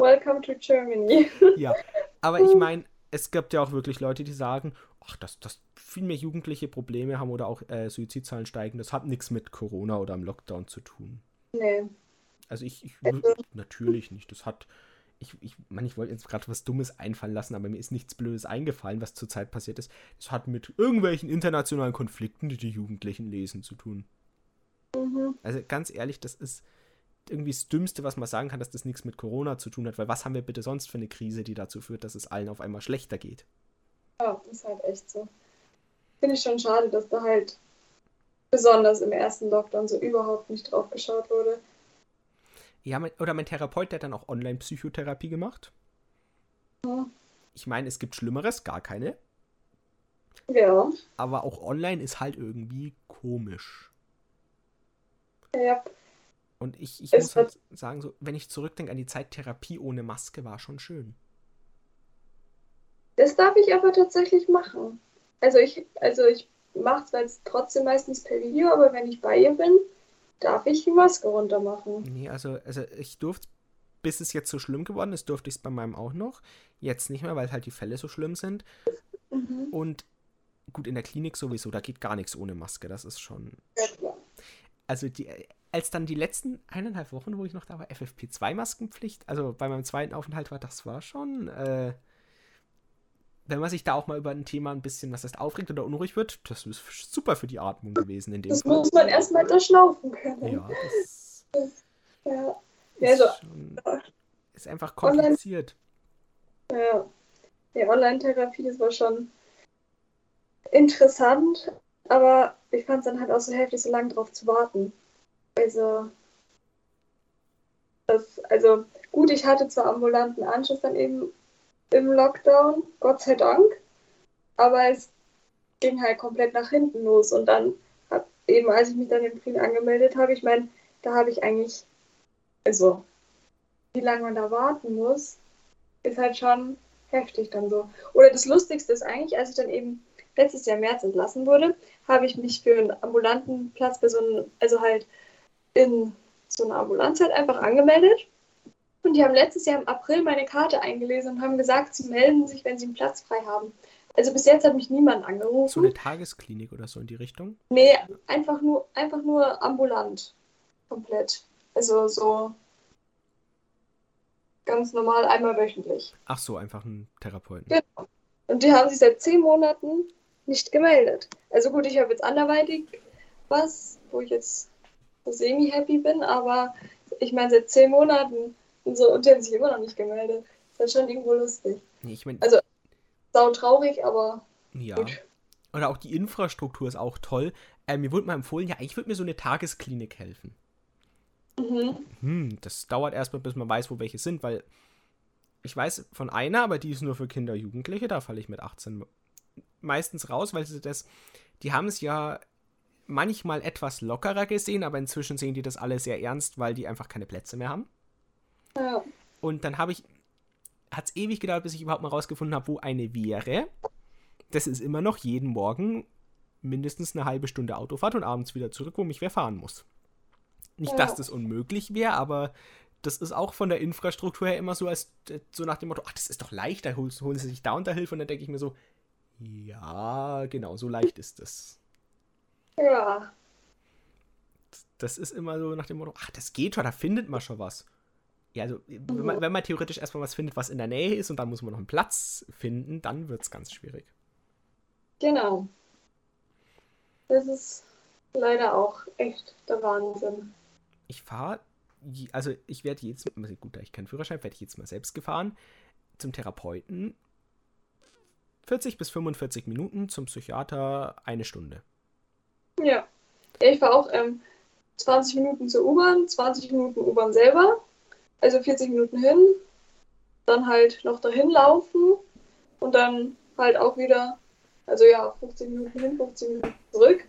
Welcome to Germany. ja, aber ich meine, es gibt ja auch wirklich Leute, die sagen, ach, dass, dass viel mehr Jugendliche Probleme haben oder auch äh, Suizidzahlen steigen, das hat nichts mit Corona oder am Lockdown zu tun. Nee. Also ich, ich also. natürlich nicht. Das hat, ich, ich meine, ich wollte jetzt gerade was Dummes einfallen lassen, aber mir ist nichts Blödes eingefallen, was zurzeit passiert ist. Das hat mit irgendwelchen internationalen Konflikten, die die Jugendlichen lesen, zu tun. Mhm. Also ganz ehrlich, das ist irgendwie das Dümmste, was man sagen kann, dass das nichts mit Corona zu tun hat, weil was haben wir bitte sonst für eine Krise, die dazu führt, dass es allen auf einmal schlechter geht? Ja, ist halt echt so. Finde ich schon schade, dass da halt besonders im ersten Lockdown so überhaupt nicht drauf geschaut wurde. Ja, mein, oder mein Therapeut, der hat dann auch Online-Psychotherapie gemacht. Ja. Ich meine, es gibt Schlimmeres, gar keine. Ja. Aber auch online ist halt irgendwie komisch. Ja. Und ich, ich muss halt sagen, so, wenn ich zurückdenke an die Zeit, Therapie ohne Maske war schon schön. Das darf ich aber tatsächlich machen. Also ich, also ich mache es jetzt trotzdem meistens per Video, aber wenn ich bei ihr bin, darf ich die Maske runter machen. Nee, also, also ich durfte, bis es jetzt so schlimm geworden ist, durfte ich es bei meinem auch noch. Jetzt nicht mehr, weil halt die Fälle so schlimm sind. Mhm. Und gut, in der Klinik sowieso, da geht gar nichts ohne Maske, das ist schon. Ja, also die, als dann die letzten eineinhalb Wochen, wo ich noch da war, FFP2-Maskenpflicht, also bei meinem zweiten Aufenthalt war, das war schon, äh, wenn man sich da auch mal über ein Thema ein bisschen, was heißt, aufregt oder unruhig wird, das ist super für die Atmung gewesen in dem Das Fall. muss man erstmal durchlaufen können. Ja, das ja. Ist, also, schon, ist einfach kompliziert. Online, ja. Die Online-Therapie, das war schon interessant, aber ich fand es dann halt auch so heftig, so lange drauf zu warten. Also, das, also gut, ich hatte zwar ambulanten Anschluss dann eben im Lockdown, Gott sei Dank, aber es ging halt komplett nach hinten los und dann hab, eben als ich mich dann im Frieden angemeldet habe, ich meine, da habe ich eigentlich, also wie lange man da warten muss, ist halt schon heftig dann so. Oder das Lustigste ist eigentlich, als ich dann eben letztes Jahr im März entlassen wurde, habe ich mich für einen ambulanten Platz bei so einem, also halt in so einer Ambulanz halt einfach angemeldet. Und die haben letztes Jahr im April meine Karte eingelesen und haben gesagt, sie melden sich, wenn sie einen Platz frei haben. Also bis jetzt hat mich niemand angerufen. So eine Tagesklinik oder so in die Richtung? Nee, einfach nur, einfach nur ambulant. Komplett. Also so ganz normal einmal wöchentlich. Ach so, einfach ein Therapeuten. Genau. Und die haben sich seit zehn Monaten nicht gemeldet. Also gut, ich habe jetzt anderweitig was, wo ich jetzt semi-happy bin, aber ich meine, seit zehn Monaten so und die haben sich immer noch nicht gemeldet. Das ist halt schon irgendwo lustig. Nee, ich mein, Also, sau traurig, aber ja. gut. Oder auch die Infrastruktur ist auch toll. Äh, mir wurde mal empfohlen, ja, eigentlich würde mir so eine Tagesklinik helfen. Mhm. Hm, das dauert erstmal, bis man weiß, wo welche sind, weil ich weiß von einer, aber die ist nur für Kinder Jugendliche, da falle ich mit 18 meistens raus, weil sie das, die haben es ja manchmal etwas lockerer gesehen, aber inzwischen sehen die das alle sehr ernst, weil die einfach keine Plätze mehr haben. Ja. Und dann habe ich, hat es ewig gedauert, bis ich überhaupt mal rausgefunden habe, wo eine wäre. Das ist immer noch jeden Morgen mindestens eine halbe Stunde Autofahrt und abends wieder zurück, wo mich wer fahren muss. Nicht, dass das unmöglich wäre, aber das ist auch von der Infrastruktur her immer so, als so nach dem Motto, ach, das ist doch leicht, da holen, holen sie sich da unter Hilfe und dann denke ich mir so, ja, genau, so leicht ist das. Ja. Das ist immer so nach dem Motto, ach, das geht schon, da findet man schon was. Ja, also, wenn man, wenn man theoretisch erstmal was findet, was in der Nähe ist und dann muss man noch einen Platz finden, dann wird es ganz schwierig. Genau. Das ist leider auch echt der Wahnsinn. Ich fahre, also ich werde jetzt, also gut, da ich keinen Führerschein, werde ich jetzt mal selbst gefahren zum Therapeuten 40 bis 45 Minuten, zum Psychiater eine Stunde. Ja. ja ich war auch ähm, 20 Minuten zur U-Bahn, 20 Minuten U-Bahn selber, also 40 Minuten hin, dann halt noch dahin laufen und dann halt auch wieder, also ja, 50 Minuten hin, 50 Minuten zurück,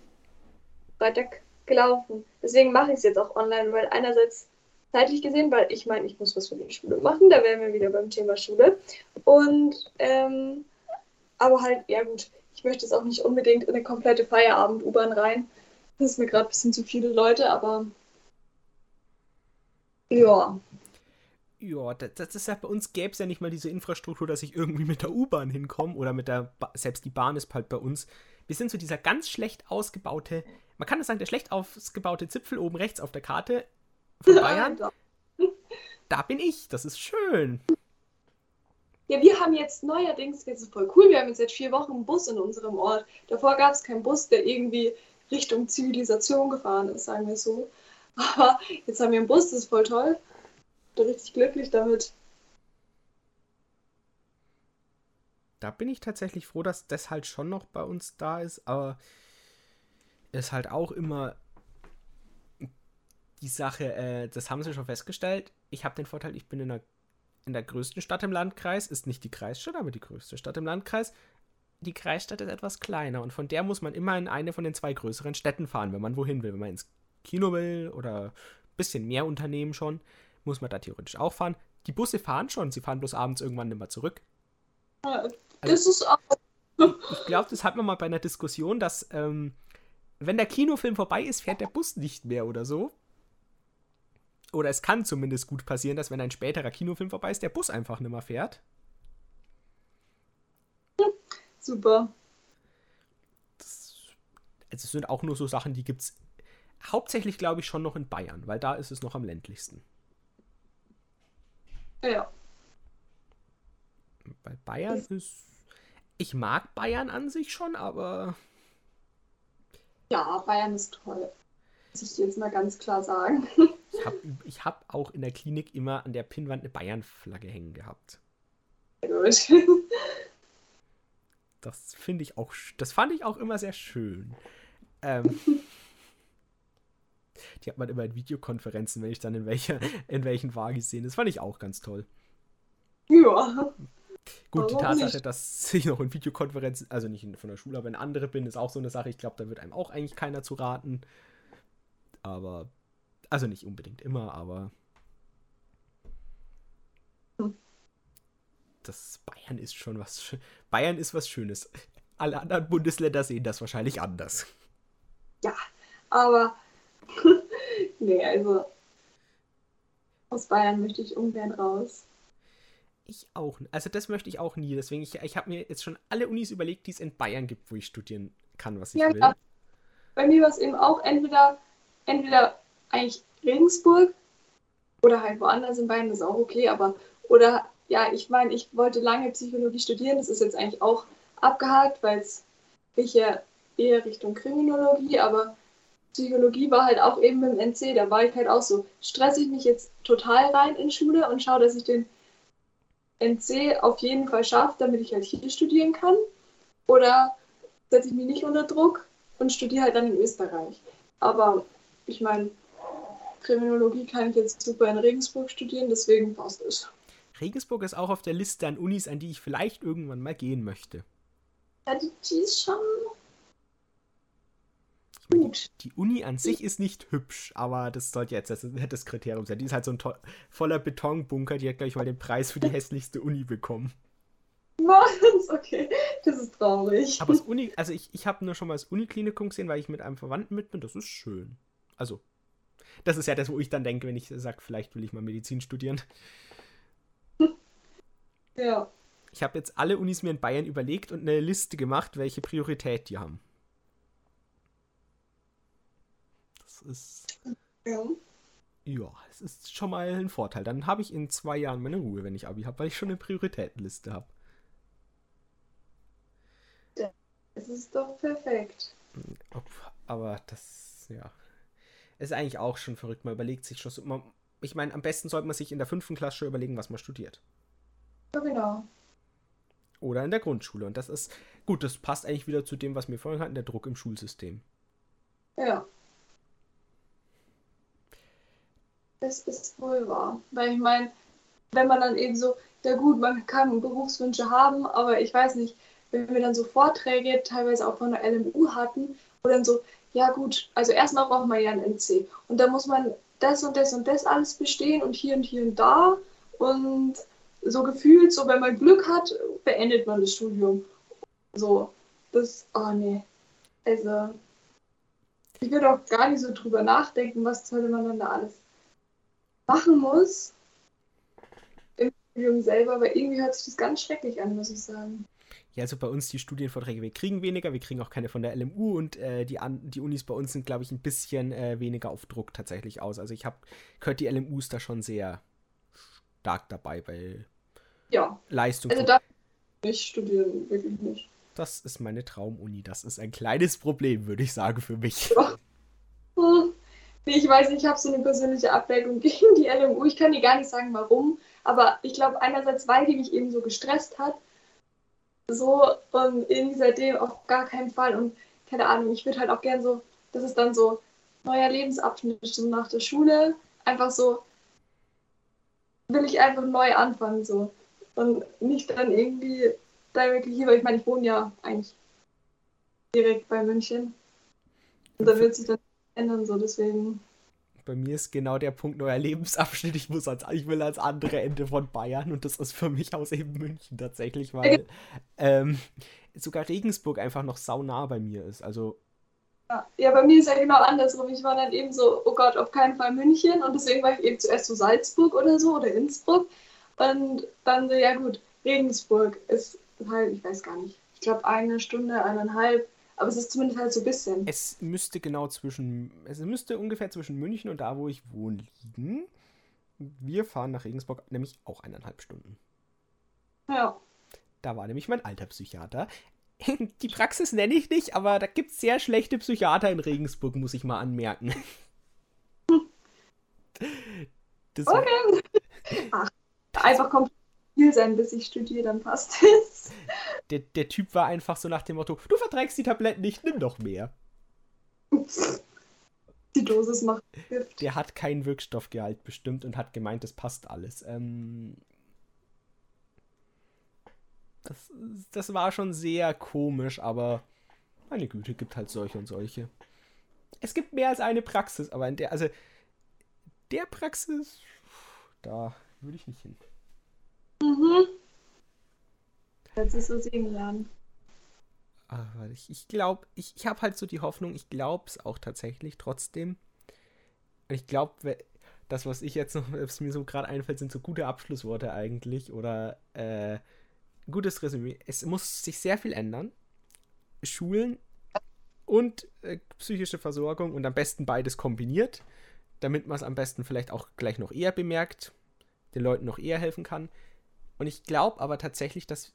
weiter gelaufen. Deswegen mache ich es jetzt auch online, weil einerseits zeitlich gesehen, weil ich meine, ich muss was für die Schule machen, da wären wir wieder beim Thema Schule. Und ähm, aber halt, ja gut, ich möchte jetzt auch nicht unbedingt in eine komplette Feierabend-U-Bahn rein. Das ist mir gerade ein bisschen zu viele Leute, aber ja. Ja, das, das ist ja bei uns gäbe es ja nicht mal diese Infrastruktur, dass ich irgendwie mit der U-Bahn hinkomme oder mit der, ba selbst die Bahn ist halt bei uns. Wir sind so dieser ganz schlecht ausgebaute, man kann das sagen, der schlecht ausgebaute Zipfel oben rechts auf der Karte von Bayern. Da bin ich, das ist schön. Ja, wir haben jetzt neuerdings, das ist voll cool, wir haben jetzt seit vier Wochen einen Bus in unserem Ort. Davor gab es keinen Bus, der irgendwie Richtung Zivilisation gefahren ist, sagen wir so. Aber jetzt haben wir einen Bus, das ist voll toll. Richtig glücklich damit. Da bin ich tatsächlich froh, dass das halt schon noch bei uns da ist, aber ist halt auch immer die Sache, äh, das haben sie schon festgestellt. Ich habe den Vorteil, ich bin in der, in der größten Stadt im Landkreis, ist nicht die Kreisstadt, aber die größte Stadt im Landkreis. Die Kreisstadt ist etwas kleiner und von der muss man immer in eine von den zwei größeren Städten fahren, wenn man wohin will. Wenn man ins Kino will oder ein bisschen mehr Unternehmen schon, muss man da theoretisch auch fahren. Die Busse fahren schon, sie fahren bloß abends irgendwann nicht mehr zurück. Das ist auch. Ich glaube, das hat man mal bei einer Diskussion, dass ähm, wenn der Kinofilm vorbei ist, fährt der Bus nicht mehr oder so. Oder es kann zumindest gut passieren, dass wenn ein späterer Kinofilm vorbei ist, der Bus einfach nicht mehr fährt. Super. Das, also es sind auch nur so Sachen, die gibt es hauptsächlich, glaube ich, schon noch in Bayern, weil da ist es noch am ländlichsten. Ja. Bei Bayern ist. Ich mag Bayern an sich schon, aber Ja, Bayern ist toll. Muss ich dir jetzt mal ganz klar sagen. ich habe ich hab auch in der Klinik immer an der Pinnwand eine Bayern-Flagge hängen gehabt. Gut. Das finde ich auch, das fand ich auch immer sehr schön. Ähm, die hat man immer in Videokonferenzen, wenn ich dann in welcher, in welchen war gesehen. Das fand ich auch ganz toll. ja. Gut, die Warum Tatsache, nicht? dass ich noch in Videokonferenzen, also nicht in- von der Schule, aber in andere bin, ist auch so eine Sache. Ich glaube, da wird einem auch eigentlich keiner zu raten. Aber, also nicht unbedingt immer, aber das Bayern ist schon was. Bayern ist was Schönes. Alle anderen Bundesländer sehen das wahrscheinlich anders. Ja, aber nee, also aus Bayern möchte ich ungern raus. Ich auch. Also das möchte ich auch nie. Deswegen, ich, ich habe mir jetzt schon alle Unis überlegt, die es in Bayern gibt, wo ich studieren kann, was ich ja, will. Ja. Bei mir war es eben auch entweder, entweder eigentlich Regensburg oder halt woanders in Bayern, das ist auch okay, aber oder ja, ich meine, ich wollte lange Psychologie studieren, das ist jetzt eigentlich auch abgehakt, weil es ich ja eher Richtung Kriminologie, aber Psychologie war halt auch eben im NC, da war ich halt auch so, stresse ich mich jetzt total rein in Schule und schaue, dass ich den NC auf jeden Fall schaffe, damit ich halt hier studieren kann? Oder setze ich mich nicht unter Druck und studiere halt dann in Österreich? Aber ich meine, Kriminologie kann ich jetzt super in Regensburg studieren, deswegen passt es. Regensburg ist auch auf der Liste an Unis, an die ich vielleicht irgendwann mal gehen möchte. Ja, die, die ist schon die, die, Uni an sich ist nicht hübsch, aber das sollte jetzt das, das Kriterium sein. Die ist halt so ein voller Betonbunker, die hat gleich mal den Preis für die hässlichste Uni bekommen. Was? Okay, das ist traurig. Aber das Uni, also ich, ich habe nur schon mal das Uniklinikum gesehen, weil ich mit einem Verwandten mit bin. Das ist schön. Also, das ist ja das, wo ich dann denke, wenn ich sage, vielleicht will ich mal Medizin studieren. Ja. Ich habe jetzt alle Unis mir in Bayern überlegt und eine Liste gemacht, welche Priorität die haben. Ist. Ja. Ja, es ist schon mal ein Vorteil. Dann habe ich in zwei Jahren meine Ruhe, wenn ich Abi habe, weil ich schon eine Prioritätenliste habe. Das ist doch perfekt. Aber das, ja. Ist eigentlich auch schon verrückt. Man überlegt sich schon so. Man, ich meine, am besten sollte man sich in der fünften Klasse schon überlegen, was man studiert. Ja, genau. Oder in der Grundschule. Und das ist, gut, das passt eigentlich wieder zu dem, was wir vorhin hatten, der Druck im Schulsystem. Ja. Das ist wohl wahr. Weil ich meine, wenn man dann eben so, ja gut, man kann Berufswünsche haben, aber ich weiß nicht, wenn wir dann so Vorträge teilweise auch von der LMU hatten, wo dann so, ja gut, also erstmal braucht man ja ein NC und da muss man das und das und das alles bestehen und hier und hier und da und so gefühlt, so wenn man Glück hat, beendet man das Studium. So, das, oh nee. Also, ich würde auch gar nicht so drüber nachdenken, was sollte man dann da alles machen muss im Studium selber, aber irgendwie hört sich das ganz schrecklich an, muss ich sagen. Ja, also bei uns die Studienvorträge, wir kriegen weniger, wir kriegen auch keine von der LMU und äh, die, an, die Unis bei uns sind, glaube ich, ein bisschen äh, weniger auf Druck tatsächlich aus. Also ich habe gehört, die LMUs da schon sehr stark dabei bei ja. Leistung. Also da nicht studieren, wirklich nicht. Das ist meine Traumuni. Das ist ein kleines Problem, würde ich sagen, für mich. Ja. Hm. Ich weiß, ich habe so eine persönliche Abwägung gegen die LMU. Ich kann dir gar nicht sagen, warum. Aber ich glaube, einerseits, weil die mich eben so gestresst hat. So, und irgendwie seitdem auf gar keinen Fall. Und keine Ahnung, ich würde halt auch gern so, das ist dann so neuer Lebensabschnitt so nach der Schule. Einfach so, will ich einfach neu anfangen, so. Und nicht dann irgendwie direkt hier, weil ich meine, ich wohne ja eigentlich direkt bei München. Und da wird sich dann ändern, so deswegen. Bei mir ist genau der Punkt neuer Lebensabschnitt. Ich muss als, ich will als andere Ende von Bayern und das ist für mich aus eben München tatsächlich, weil ähm, sogar Regensburg einfach noch saunah bei mir ist. Also ja, ja, bei mir ist ja genau andersrum. Ich war dann eben so, oh Gott, auf keinen Fall München und deswegen war ich eben zuerst so Salzburg oder so oder Innsbruck und dann so, ja gut, Regensburg ist halt, ich weiß gar nicht, ich glaube eine Stunde, eineinhalb aber es ist zumindest halt so ein bisschen. Es müsste genau zwischen, es müsste ungefähr zwischen München und da, wo ich wohne, liegen. Wir fahren nach Regensburg nämlich auch eineinhalb Stunden. Ja. Da war nämlich mein alter Psychiater. Die Praxis nenne ich nicht, aber da gibt es sehr schlechte Psychiater in Regensburg, muss ich mal anmerken. Das okay. Ach, einfach kommt viel sein, bis ich studiere, dann passt es. Der, der Typ war einfach so nach dem Motto, du verträgst die Tabletten nicht, nimm doch mehr. Die Dosis macht Gift. Der hat keinen Wirkstoffgehalt bestimmt und hat gemeint, das passt alles. Ähm, das, das war schon sehr komisch, aber meine Güte, gibt halt solche und solche. Es gibt mehr als eine Praxis, aber in der, also der Praxis, da würde ich nicht hin. Mhm. Seit so sieben Jahren. Aber ich, ich glaube, ich, ich habe halt so die Hoffnung, ich glaube es auch tatsächlich trotzdem. Ich glaube, das, was ich jetzt noch, was mir so gerade einfällt, sind so gute Abschlussworte eigentlich oder äh, gutes Resümee. Es muss sich sehr viel ändern. Schulen und äh, psychische Versorgung und am besten beides kombiniert, damit man es am besten vielleicht auch gleich noch eher bemerkt, den Leuten noch eher helfen kann. Und ich glaube aber tatsächlich, dass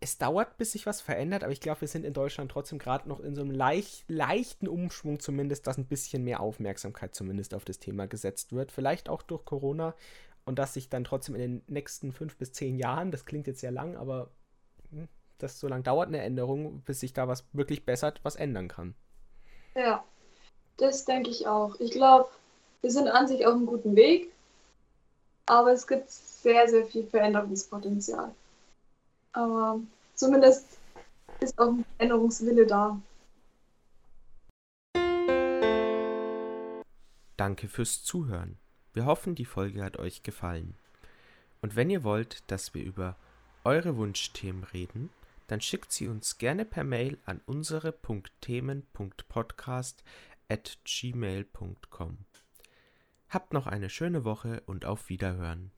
es dauert, bis sich was verändert, aber ich glaube, wir sind in Deutschland trotzdem gerade noch in so einem leicht, leichten Umschwung zumindest, dass ein bisschen mehr Aufmerksamkeit zumindest auf das Thema gesetzt wird. Vielleicht auch durch Corona und dass sich dann trotzdem in den nächsten fünf bis zehn Jahren, das klingt jetzt sehr lang, aber hm, das so lange dauert eine Änderung, bis sich da was wirklich bessert, was ändern kann. Ja, das denke ich auch. Ich glaube, wir sind an sich auf einem guten Weg, aber es gibt sehr, sehr viel Veränderungspotenzial. Aber zumindest ist auch ein Änderungswille da. Danke fürs Zuhören. Wir hoffen, die Folge hat euch gefallen. Und wenn ihr wollt, dass wir über eure Wunschthemen reden, dann schickt sie uns gerne per Mail an unsere.themen.podcast at gmail.com. Habt noch eine schöne Woche und auf Wiederhören.